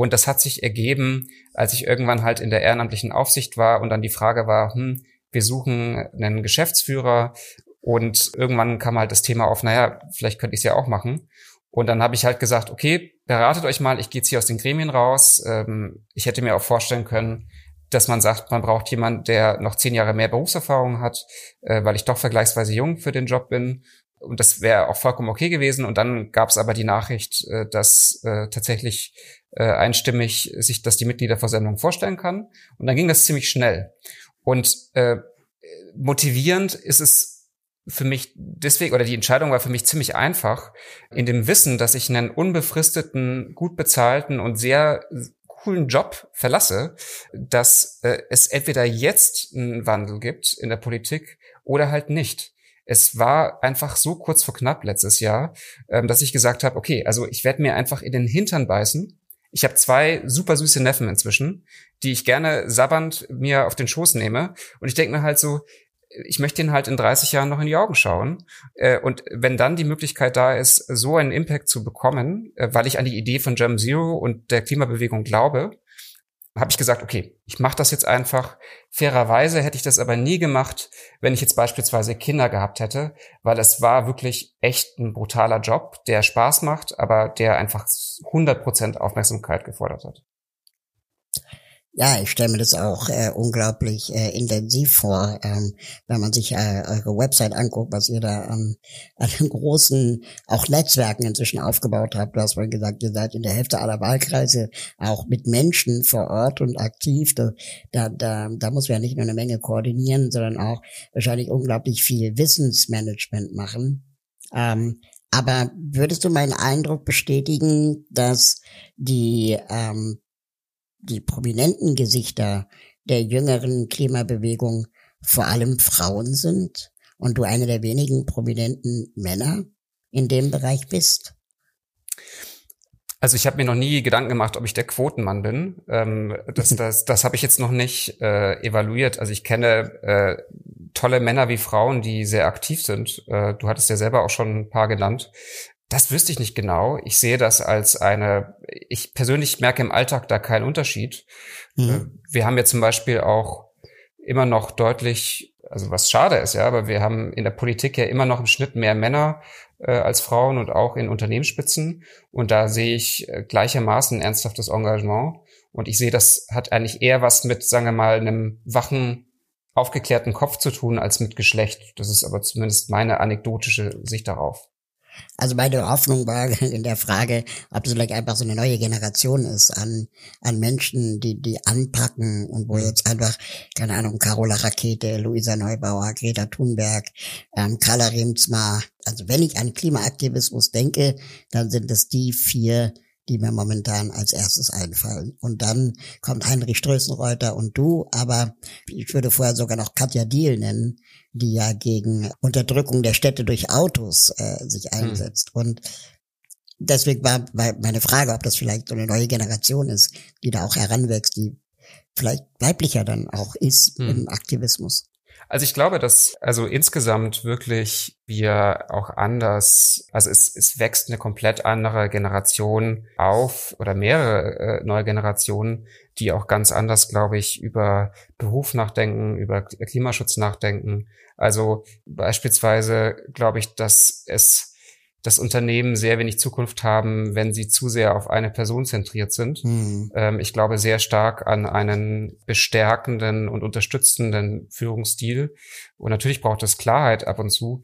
Und das hat sich ergeben, als ich irgendwann halt in der ehrenamtlichen Aufsicht war und dann die Frage war, hm, wir suchen einen Geschäftsführer und irgendwann kam halt das Thema auf, naja, vielleicht könnte ich es ja auch machen. Und dann habe ich halt gesagt, okay, beratet euch mal, ich gehe jetzt hier aus den Gremien raus. Ähm, ich hätte mir auch vorstellen können, dass man sagt, man braucht jemanden, der noch zehn Jahre mehr Berufserfahrung hat, äh, weil ich doch vergleichsweise jung für den Job bin. Und das wäre auch vollkommen okay gewesen. Und dann gab es aber die Nachricht, äh, dass äh, tatsächlich äh, einstimmig sich das die Mitgliederversammlung vorstellen kann. Und dann ging das ziemlich schnell. Und äh, motivierend ist es für mich deswegen, oder die Entscheidung war für mich ziemlich einfach, in dem Wissen, dass ich einen unbefristeten, gut bezahlten und sehr coolen Job verlasse, dass äh, es entweder jetzt einen Wandel gibt in der Politik oder halt nicht es war einfach so kurz vor knapp letztes Jahr, ähm, dass ich gesagt habe, okay, also ich werde mir einfach in den Hintern beißen. Ich habe zwei super süße Neffen inzwischen, die ich gerne sabbernd mir auf den Schoß nehme. Und ich denke mir halt so, ich möchte ihnen halt in 30 Jahren noch in die Augen schauen. Äh, und wenn dann die Möglichkeit da ist, so einen Impact zu bekommen, äh, weil ich an die Idee von Germ Zero und der Klimabewegung glaube, habe ich gesagt, okay, ich mache das jetzt einfach. Fairerweise hätte ich das aber nie gemacht, wenn ich jetzt beispielsweise Kinder gehabt hätte, weil es war wirklich echt ein brutaler Job, der Spaß macht, aber der einfach 100% Aufmerksamkeit gefordert hat. Ja, ich stelle mir das auch äh, unglaublich äh, intensiv vor, ähm, wenn man sich äh, eure Website anguckt, was ihr da ähm, an *laughs* großen, auch Netzwerken inzwischen aufgebaut habt. Du hast mal gesagt, ihr seid in der Hälfte aller Wahlkreise auch mit Menschen vor Ort und aktiv. Da, da, da, da muss man ja nicht nur eine Menge koordinieren, sondern auch wahrscheinlich unglaublich viel Wissensmanagement machen. Ähm, aber würdest du meinen Eindruck bestätigen, dass die ähm, die prominenten Gesichter der jüngeren Klimabewegung vor allem Frauen sind und du eine der wenigen prominenten Männer in dem Bereich bist? Also ich habe mir noch nie Gedanken gemacht, ob ich der Quotenmann bin. Ähm, das *laughs* das, das habe ich jetzt noch nicht äh, evaluiert. Also ich kenne äh, tolle Männer wie Frauen, die sehr aktiv sind. Äh, du hattest ja selber auch schon ein paar genannt. Das wüsste ich nicht genau. Ich sehe das als eine, ich persönlich merke im Alltag da keinen Unterschied. Mhm. Äh, wir haben ja zum Beispiel auch immer noch deutlich, also was schade ist, ja, aber wir haben in der Politik ja immer noch im Schnitt mehr Männer äh, als Frauen und auch in Unternehmensspitzen. Und da sehe ich äh, gleichermaßen ernsthaftes Engagement. Und ich sehe, das hat eigentlich eher was mit, sagen wir mal, einem wachen, aufgeklärten Kopf zu tun als mit Geschlecht. Das ist aber zumindest meine anekdotische Sicht darauf. Also meine Hoffnung war *laughs* in der Frage, ob es vielleicht einfach so eine neue Generation ist an, an Menschen, die, die anpacken und wo mhm. jetzt einfach, keine Ahnung, Carola Rakete, Luisa Neubauer, Greta Thunberg, ähm, Carla Remsmar. Also wenn ich an Klimaaktivismus denke, dann sind es die vier, die mir momentan als erstes einfallen. Und dann kommt Heinrich Strößenreuter und du, aber ich würde vorher sogar noch Katja Diel nennen, die ja gegen Unterdrückung der Städte durch Autos äh, sich hm. einsetzt. Mhm. Und deswegen war meine Frage, ob das vielleicht so eine neue Generation ist, die da auch heranwächst, die vielleicht weiblicher dann auch ist mhm. im Aktivismus. Also ich glaube, dass also insgesamt wirklich wir auch anders, also es, es wächst eine komplett andere Generation auf oder mehrere äh, neue Generationen, die auch ganz anders, glaube ich, über Beruf nachdenken, über Klimaschutz nachdenken. Also beispielsweise glaube ich, dass es das Unternehmen sehr wenig Zukunft haben, wenn sie zu sehr auf eine Person zentriert sind. Mhm. Ähm, ich glaube sehr stark an einen bestärkenden und unterstützenden Führungsstil. Und natürlich braucht es Klarheit ab und zu.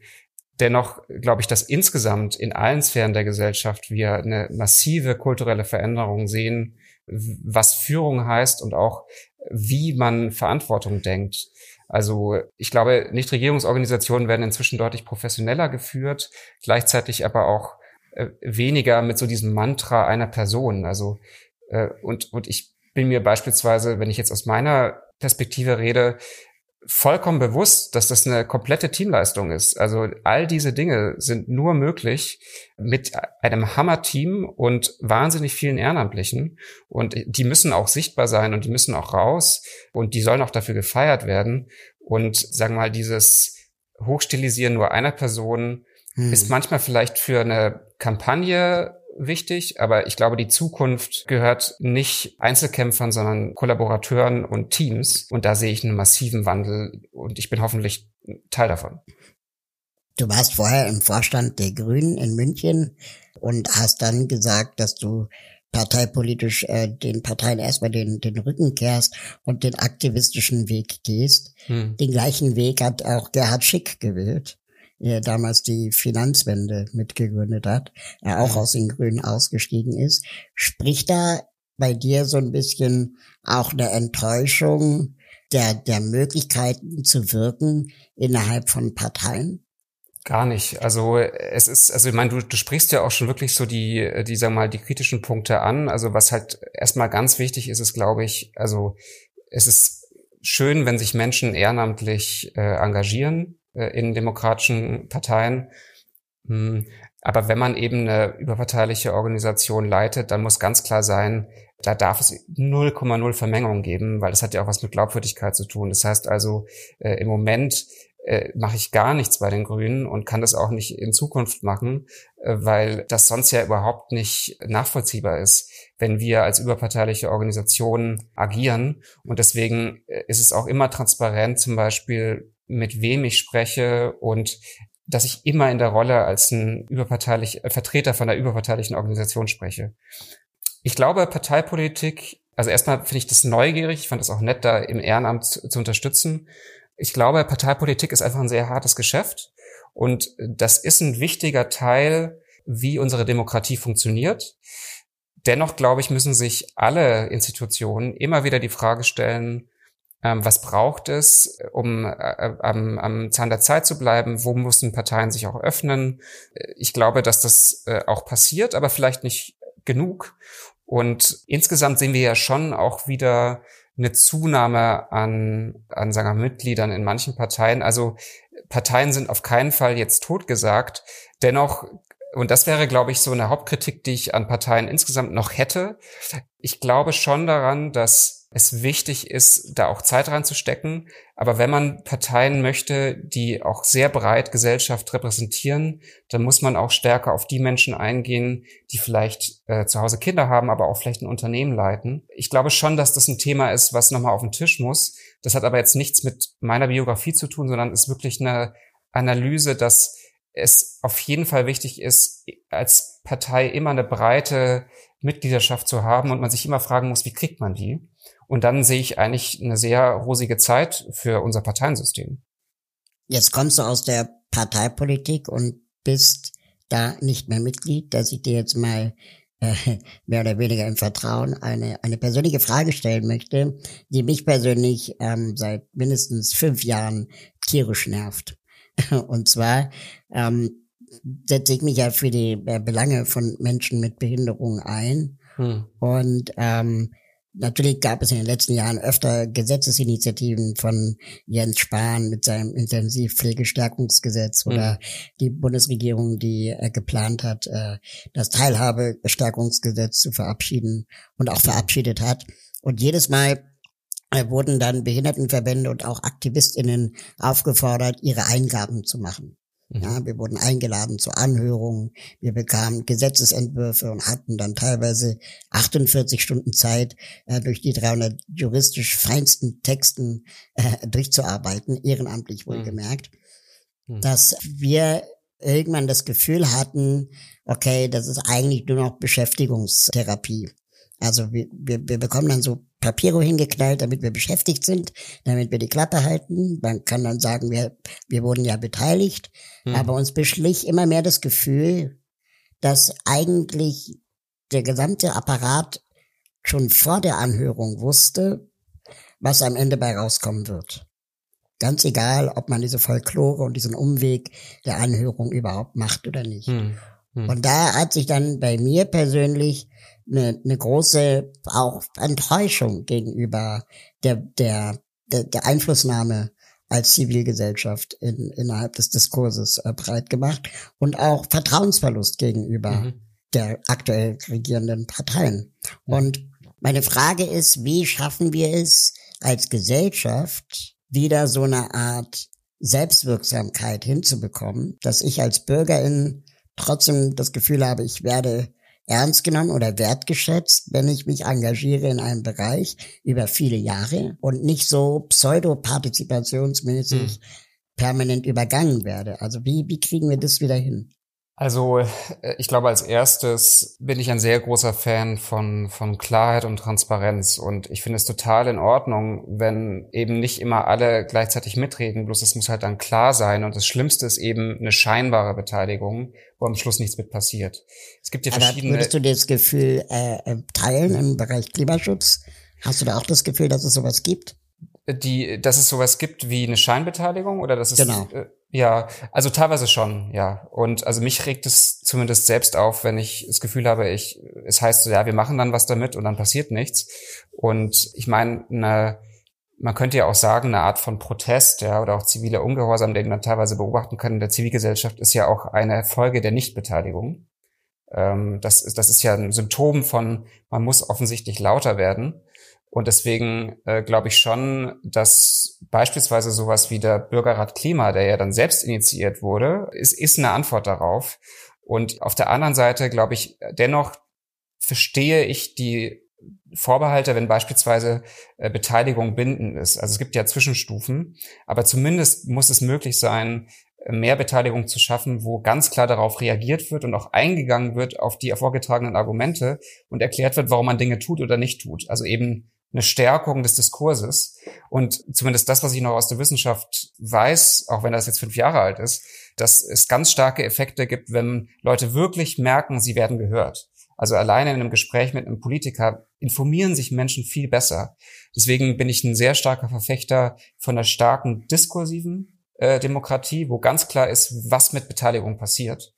Dennoch glaube ich, dass insgesamt in allen Sphären der Gesellschaft wir eine massive kulturelle Veränderung sehen, was Führung heißt und auch wie man Verantwortung denkt. Also ich glaube, Nichtregierungsorganisationen werden inzwischen deutlich professioneller geführt, gleichzeitig aber auch äh, weniger mit so diesem Mantra einer Person. Also äh, und und ich bin mir beispielsweise, wenn ich jetzt aus meiner Perspektive rede, vollkommen bewusst, dass das eine komplette Teamleistung ist. Also all diese Dinge sind nur möglich mit einem Hammer-Team und wahnsinnig vielen Ehrenamtlichen. Und die müssen auch sichtbar sein und die müssen auch raus und die sollen auch dafür gefeiert werden. Und sagen wir mal, dieses Hochstilisieren nur einer Person hm. ist manchmal vielleicht für eine Kampagne wichtig, aber ich glaube, die Zukunft gehört nicht Einzelkämpfern, sondern Kollaborateuren und Teams. Und da sehe ich einen massiven Wandel und ich bin hoffentlich Teil davon. Du warst vorher im Vorstand der Grünen in München und hast dann gesagt, dass du parteipolitisch äh, den Parteien erstmal den, den Rücken kehrst und den aktivistischen Weg gehst. Hm. Den gleichen Weg hat auch Gerhard Schick gewählt er damals die Finanzwende mitgegründet hat, er auch aus den Grünen ausgestiegen ist. Spricht da bei dir so ein bisschen auch eine Enttäuschung der, der Möglichkeiten zu wirken innerhalb von Parteien? Gar nicht. Also es ist, also ich meine, du, du sprichst ja auch schon wirklich so die, die, sag mal, die kritischen Punkte an. Also was halt erstmal ganz wichtig ist, ist, glaube ich, also es ist schön, wenn sich Menschen ehrenamtlich äh, engagieren äh, in demokratischen Parteien. Hm, aber wenn man eben eine überparteiliche Organisation leitet, dann muss ganz klar sein, da darf es 0,0 Vermengung geben, weil das hat ja auch was mit Glaubwürdigkeit zu tun. Das heißt also, äh, im Moment äh, mache ich gar nichts bei den Grünen und kann das auch nicht in Zukunft machen, äh, weil das sonst ja überhaupt nicht nachvollziehbar ist, wenn wir als überparteiliche Organisation agieren. Und deswegen äh, ist es auch immer transparent, zum Beispiel, mit wem ich spreche und dass ich immer in der Rolle als ein überparteilich, äh, Vertreter von einer überparteilichen Organisation spreche. Ich glaube, Parteipolitik, also erstmal finde ich das neugierig, ich fand es auch nett, da im Ehrenamt zu, zu unterstützen. Ich glaube, Parteipolitik ist einfach ein sehr hartes Geschäft und das ist ein wichtiger Teil, wie unsere Demokratie funktioniert. Dennoch, glaube ich, müssen sich alle Institutionen immer wieder die Frage stellen, was braucht es, um äh, äh, am, am Zahn der Zeit zu bleiben? Wo müssen Parteien sich auch öffnen? Äh, ich glaube, dass das äh, auch passiert, aber vielleicht nicht genug. Und insgesamt sehen wir ja schon auch wieder eine Zunahme an, an sagen wir, Mitgliedern in manchen Parteien. Also Parteien sind auf keinen Fall jetzt totgesagt. Dennoch und das wäre, glaube ich, so eine Hauptkritik, die ich an Parteien insgesamt noch hätte. Ich glaube schon daran, dass es wichtig ist, da auch Zeit reinzustecken. Aber wenn man Parteien möchte, die auch sehr breit Gesellschaft repräsentieren, dann muss man auch stärker auf die Menschen eingehen, die vielleicht äh, zu Hause Kinder haben, aber auch vielleicht ein Unternehmen leiten. Ich glaube schon, dass das ein Thema ist, was nochmal auf den Tisch muss. Das hat aber jetzt nichts mit meiner Biografie zu tun, sondern ist wirklich eine Analyse, dass es auf jeden Fall wichtig ist, als Partei immer eine breite Mitgliedschaft zu haben und man sich immer fragen muss, wie kriegt man die? Und dann sehe ich eigentlich eine sehr rosige Zeit für unser Parteiensystem. Jetzt kommst du aus der Parteipolitik und bist da nicht mehr Mitglied, dass ich dir jetzt mal äh, mehr oder weniger im Vertrauen eine, eine persönliche Frage stellen möchte, die mich persönlich ähm, seit mindestens fünf Jahren tierisch nervt. *laughs* Und zwar ähm, setze ich mich ja für die äh, Belange von Menschen mit Behinderung ein. Hm. Und ähm, Natürlich gab es in den letzten Jahren öfter Gesetzesinitiativen von Jens Spahn mit seinem Intensivpflegestärkungsgesetz mhm. oder die Bundesregierung, die äh, geplant hat, äh, das Teilhabestärkungsgesetz zu verabschieden und auch verabschiedet hat. Und jedes Mal äh, wurden dann Behindertenverbände und auch AktivistInnen aufgefordert, ihre Eingaben zu machen. Mhm. Ja, wir wurden eingeladen zu Anhörungen, wir bekamen Gesetzesentwürfe und hatten dann teilweise 48 Stunden Zeit, äh, durch die 300 juristisch feinsten Texten äh, durchzuarbeiten, ehrenamtlich mhm. wohlgemerkt, mhm. dass wir irgendwann das Gefühl hatten, okay, das ist eigentlich nur noch Beschäftigungstherapie. Also wir, wir, wir bekommen dann so Papiero hingeknallt, damit wir beschäftigt sind, damit wir die Klappe halten. Man kann dann sagen, wir, wir wurden ja beteiligt. Hm. Aber uns beschlich immer mehr das Gefühl, dass eigentlich der gesamte Apparat schon vor der Anhörung wusste, was am Ende bei rauskommen wird. Ganz egal, ob man diese Folklore und diesen Umweg der Anhörung überhaupt macht oder nicht. Hm. Hm. Und da hat sich dann bei mir persönlich eine, eine große auch Enttäuschung gegenüber der, der der, der Einflussnahme als Zivilgesellschaft in, innerhalb des Diskurses äh, breit gemacht und auch Vertrauensverlust gegenüber mhm. der aktuell regierenden Parteien. Und meine Frage ist, wie schaffen wir es als Gesellschaft wieder so eine Art Selbstwirksamkeit hinzubekommen, dass ich als Bürgerin trotzdem das Gefühl habe, ich werde ernst genommen oder wertgeschätzt, wenn ich mich engagiere in einem Bereich über viele Jahre und nicht so pseudo-partizipationsmäßig hm. permanent übergangen werde. Also wie, wie kriegen wir das wieder hin? Also äh, ich glaube, als erstes bin ich ein sehr großer Fan von, von Klarheit und Transparenz. Und ich finde es total in Ordnung, wenn eben nicht immer alle gleichzeitig mitreden, bloß es muss halt dann klar sein. Und das Schlimmste ist eben eine scheinbare Beteiligung, wo am Schluss nichts mit passiert. Es gibt ja verschiedene. Aber würdest du das Gefühl äh, äh, teilen im Bereich Klimaschutz? Hast du da auch das Gefühl, dass es sowas gibt? Die, dass es sowas gibt wie eine Scheinbeteiligung oder dass es genau. Ja, also teilweise schon, ja. Und also mich regt es zumindest selbst auf, wenn ich das Gefühl habe, ich, es heißt so, ja, wir machen dann was damit und dann passiert nichts. Und ich meine, eine, man könnte ja auch sagen, eine Art von Protest, ja, oder auch ziviler Ungehorsam, den man teilweise beobachten kann in der Zivilgesellschaft, ist ja auch eine Folge der Nichtbeteiligung. Ähm, das, ist, das ist ja ein Symptom von, man muss offensichtlich lauter werden. Und deswegen äh, glaube ich schon, dass beispielsweise sowas wie der Bürgerrat Klima, der ja dann selbst initiiert wurde, ist, ist eine Antwort darauf. Und auf der anderen Seite glaube ich, dennoch verstehe ich die Vorbehalte, wenn beispielsweise äh, Beteiligung bindend ist. Also es gibt ja Zwischenstufen, aber zumindest muss es möglich sein, mehr Beteiligung zu schaffen, wo ganz klar darauf reagiert wird und auch eingegangen wird auf die vorgetragenen Argumente und erklärt wird, warum man Dinge tut oder nicht tut. Also eben eine Stärkung des Diskurses. Und zumindest das, was ich noch aus der Wissenschaft weiß, auch wenn das jetzt fünf Jahre alt ist, dass es ganz starke Effekte gibt, wenn Leute wirklich merken, sie werden gehört. Also alleine in einem Gespräch mit einem Politiker informieren sich Menschen viel besser. Deswegen bin ich ein sehr starker Verfechter von der starken diskursiven äh, Demokratie, wo ganz klar ist, was mit Beteiligung passiert.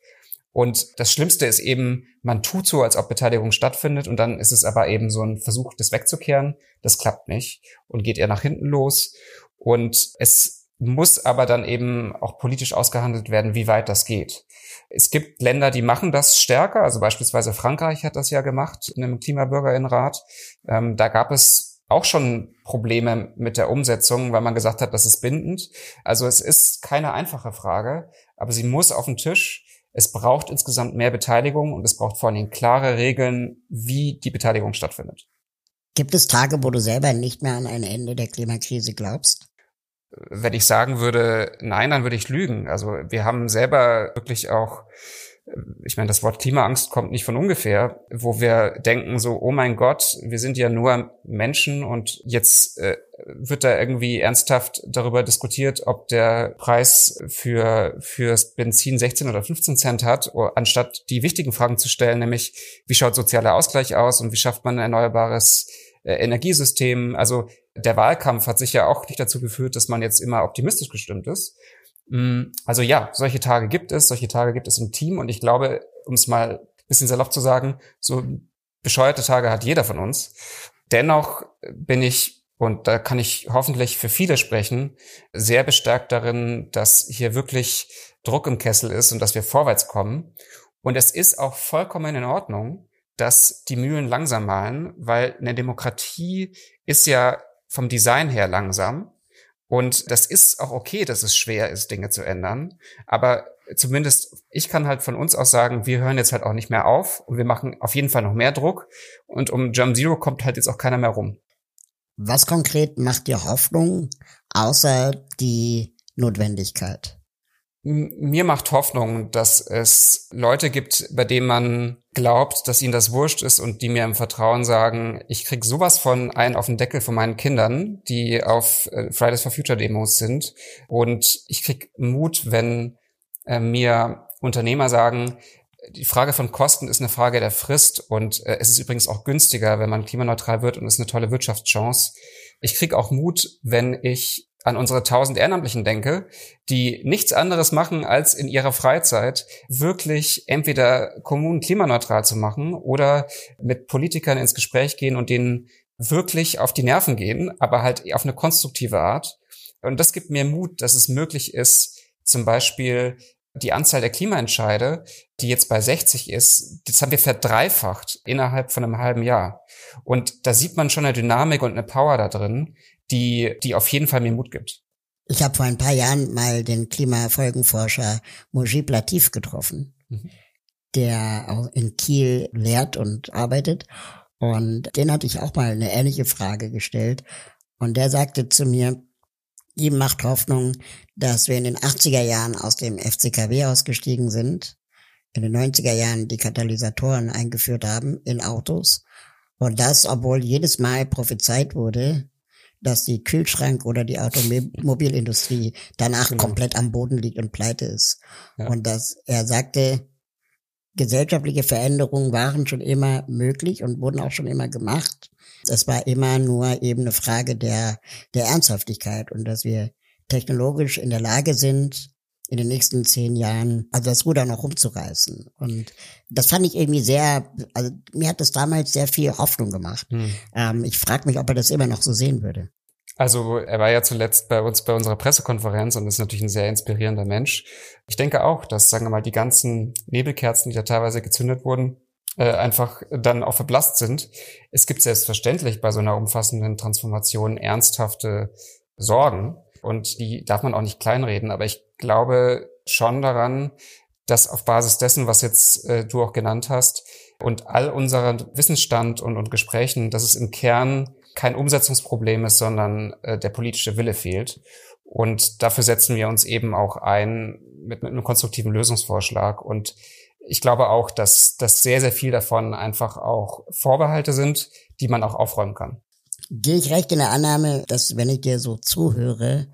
Und das Schlimmste ist eben, man tut so, als ob Beteiligung stattfindet und dann ist es aber eben so ein Versuch, das wegzukehren. Das klappt nicht und geht eher nach hinten los. Und es muss aber dann eben auch politisch ausgehandelt werden, wie weit das geht. Es gibt Länder, die machen das stärker, also beispielsweise Frankreich hat das ja gemacht in einem Klimabürgerinnenrat. Ähm, da gab es auch schon Probleme mit der Umsetzung, weil man gesagt hat, das ist bindend. Also es ist keine einfache Frage, aber sie muss auf den Tisch. Es braucht insgesamt mehr Beteiligung und es braucht vor allen Dingen klare Regeln, wie die Beteiligung stattfindet. Gibt es Tage, wo du selber nicht mehr an ein Ende der Klimakrise glaubst? Wenn ich sagen würde, nein, dann würde ich lügen. Also wir haben selber wirklich auch ich meine, das Wort Klimaangst kommt nicht von ungefähr, wo wir denken so, oh mein Gott, wir sind ja nur Menschen und jetzt äh, wird da irgendwie ernsthaft darüber diskutiert, ob der Preis für fürs Benzin 16 oder 15 Cent hat, anstatt die wichtigen Fragen zu stellen, nämlich wie schaut sozialer Ausgleich aus und wie schafft man ein erneuerbares äh, Energiesystem. Also der Wahlkampf hat sich ja auch nicht dazu geführt, dass man jetzt immer optimistisch gestimmt ist. Mm, also ja, solche Tage gibt es, solche Tage gibt es im Team und ich glaube, um es mal ein bisschen salopp zu sagen, so bescheuerte Tage hat jeder von uns. Dennoch bin ich, und da kann ich hoffentlich für viele sprechen, sehr bestärkt darin, dass hier wirklich Druck im Kessel ist und dass wir vorwärts kommen. Und es ist auch vollkommen in Ordnung, dass die Mühlen langsam malen, weil eine Demokratie ist ja vom Design her langsam. Und das ist auch okay, dass es schwer ist, Dinge zu ändern. Aber zumindest ich kann halt von uns aus sagen, wir hören jetzt halt auch nicht mehr auf und wir machen auf jeden Fall noch mehr Druck. Und um Jump Zero kommt halt jetzt auch keiner mehr rum. Was konkret macht dir Hoffnung, außer die Notwendigkeit? Mir macht Hoffnung, dass es Leute gibt, bei denen man glaubt, dass ihnen das wurscht ist und die mir im Vertrauen sagen, ich krieg sowas von einen auf den Deckel von meinen Kindern, die auf äh, Fridays for Future Demos sind. Und ich krieg Mut, wenn äh, mir Unternehmer sagen, die Frage von Kosten ist eine Frage der Frist und äh, es ist übrigens auch günstiger, wenn man klimaneutral wird und ist eine tolle Wirtschaftschance. Ich krieg auch Mut, wenn ich an unsere tausend Ehrenamtlichen denke, die nichts anderes machen, als in ihrer Freizeit wirklich entweder Kommunen klimaneutral zu machen oder mit Politikern ins Gespräch gehen und denen wirklich auf die Nerven gehen, aber halt auf eine konstruktive Art. Und das gibt mir Mut, dass es möglich ist, zum Beispiel die Anzahl der Klimaentscheide, die jetzt bei 60 ist, das haben wir verdreifacht innerhalb von einem halben Jahr. Und da sieht man schon eine Dynamik und eine Power da drin, die, die auf jeden Fall mir Mut gibt. Ich habe vor ein paar Jahren mal den Klimafolgenforscher Mujib Latif getroffen, mhm. der auch in Kiel lehrt und arbeitet. Und den hatte ich auch mal eine ähnliche Frage gestellt. Und der sagte zu mir, ihm macht Hoffnung, dass wir in den 80er Jahren aus dem FCKW ausgestiegen sind, in den 90er Jahren die Katalysatoren eingeführt haben in Autos. Und das, obwohl jedes Mal prophezeit wurde, dass die Kühlschrank oder die Automobilindustrie danach genau. komplett am Boden liegt und pleite ist. Ja. Und dass er sagte, gesellschaftliche Veränderungen waren schon immer möglich und wurden auch schon immer gemacht. Es war immer nur eben eine Frage der, der Ernsthaftigkeit und dass wir technologisch in der Lage sind, in den nächsten zehn Jahren, also das Ruder noch rumzureißen. Und das fand ich irgendwie sehr, also mir hat das damals sehr viel Hoffnung gemacht. Hm. Ähm, ich frage mich, ob er das immer noch so sehen würde. Also er war ja zuletzt bei uns bei unserer Pressekonferenz und ist natürlich ein sehr inspirierender Mensch. Ich denke auch, dass, sagen wir mal, die ganzen Nebelkerzen, die da teilweise gezündet wurden, äh, einfach dann auch verblasst sind. Es gibt selbstverständlich bei so einer umfassenden Transformation ernsthafte Sorgen und die darf man auch nicht kleinreden. Aber ich glaube schon daran, dass auf Basis dessen, was jetzt äh, du auch genannt hast und all unserer Wissensstand und, und Gesprächen, dass es im Kern kein Umsetzungsproblem ist, sondern äh, der politische Wille fehlt. Und dafür setzen wir uns eben auch ein mit, mit einem konstruktiven Lösungsvorschlag. Und ich glaube auch, dass, dass sehr, sehr viel davon einfach auch Vorbehalte sind, die man auch aufräumen kann. Gehe ich recht in der Annahme, dass wenn ich dir so zuhöre,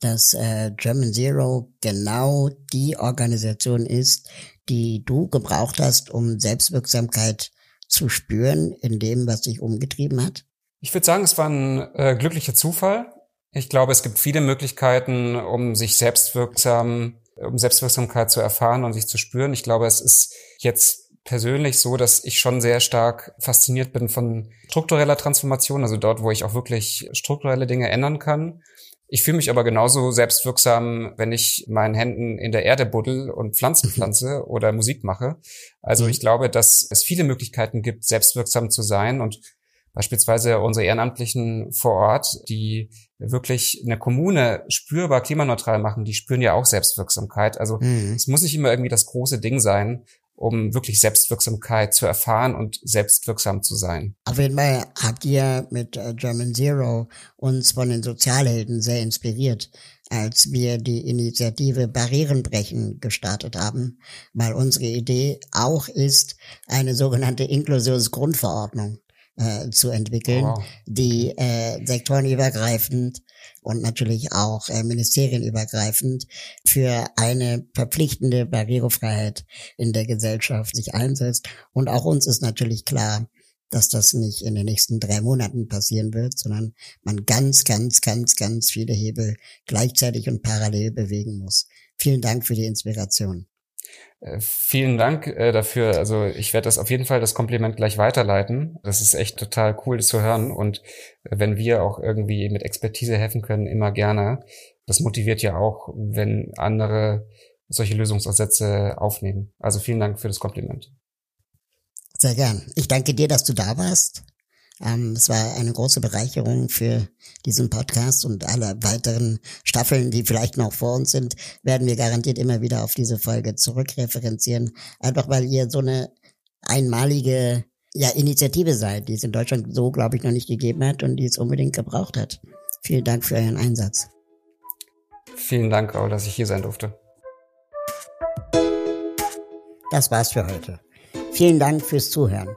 dass äh, German Zero genau die Organisation ist, die du gebraucht hast, um Selbstwirksamkeit zu spüren in dem, was dich umgetrieben hat? Ich würde sagen, es war ein äh, glücklicher Zufall. Ich glaube, es gibt viele Möglichkeiten, um sich selbstwirksam, um Selbstwirksamkeit zu erfahren und sich zu spüren. Ich glaube, es ist jetzt persönlich so, dass ich schon sehr stark fasziniert bin von struktureller Transformation, also dort, wo ich auch wirklich strukturelle Dinge ändern kann. Ich fühle mich aber genauso selbstwirksam, wenn ich meinen Händen in der Erde buddel und Pflanzen pflanze oder Musik mache. Also mhm. ich glaube, dass es viele Möglichkeiten gibt, selbstwirksam zu sein und beispielsweise unsere Ehrenamtlichen vor Ort, die wirklich eine Kommune spürbar klimaneutral machen, die spüren ja auch Selbstwirksamkeit. Also mhm. es muss nicht immer irgendwie das große Ding sein, um wirklich Selbstwirksamkeit zu erfahren und selbstwirksam zu sein. Auf jeden Fall habt ihr mit äh, German Zero uns von den Sozialhelden sehr inspiriert, als wir die Initiative Barrieren brechen gestartet haben, weil unsere Idee auch ist, eine sogenannte Inklusionsgrundverordnung äh, zu entwickeln, wow. die äh, sektorenübergreifend und natürlich auch äh, ministerienübergreifend für eine verpflichtende Barrierefreiheit in der Gesellschaft sich einsetzt. Und auch uns ist natürlich klar, dass das nicht in den nächsten drei Monaten passieren wird, sondern man ganz, ganz, ganz, ganz viele Hebel gleichzeitig und parallel bewegen muss. Vielen Dank für die Inspiration. Äh, vielen Dank äh, dafür. Also ich werde das auf jeden Fall das Kompliment gleich weiterleiten. Das ist echt total cool das zu hören. Und äh, wenn wir auch irgendwie mit Expertise helfen können, immer gerne. Das motiviert ja auch, wenn andere solche Lösungsansätze aufnehmen. Also vielen Dank für das Kompliment. Sehr gern. Ich danke dir, dass du da warst. Ähm, es war eine große Bereicherung für diesen Podcast und alle weiteren Staffeln, die vielleicht noch vor uns sind, werden wir garantiert immer wieder auf diese Folge zurückreferenzieren. Einfach weil ihr so eine einmalige ja, Initiative seid, die es in Deutschland so, glaube ich, noch nicht gegeben hat und die es unbedingt gebraucht hat. Vielen Dank für euren Einsatz. Vielen Dank, Raul, dass ich hier sein durfte. Das war's für heute. Vielen Dank fürs Zuhören.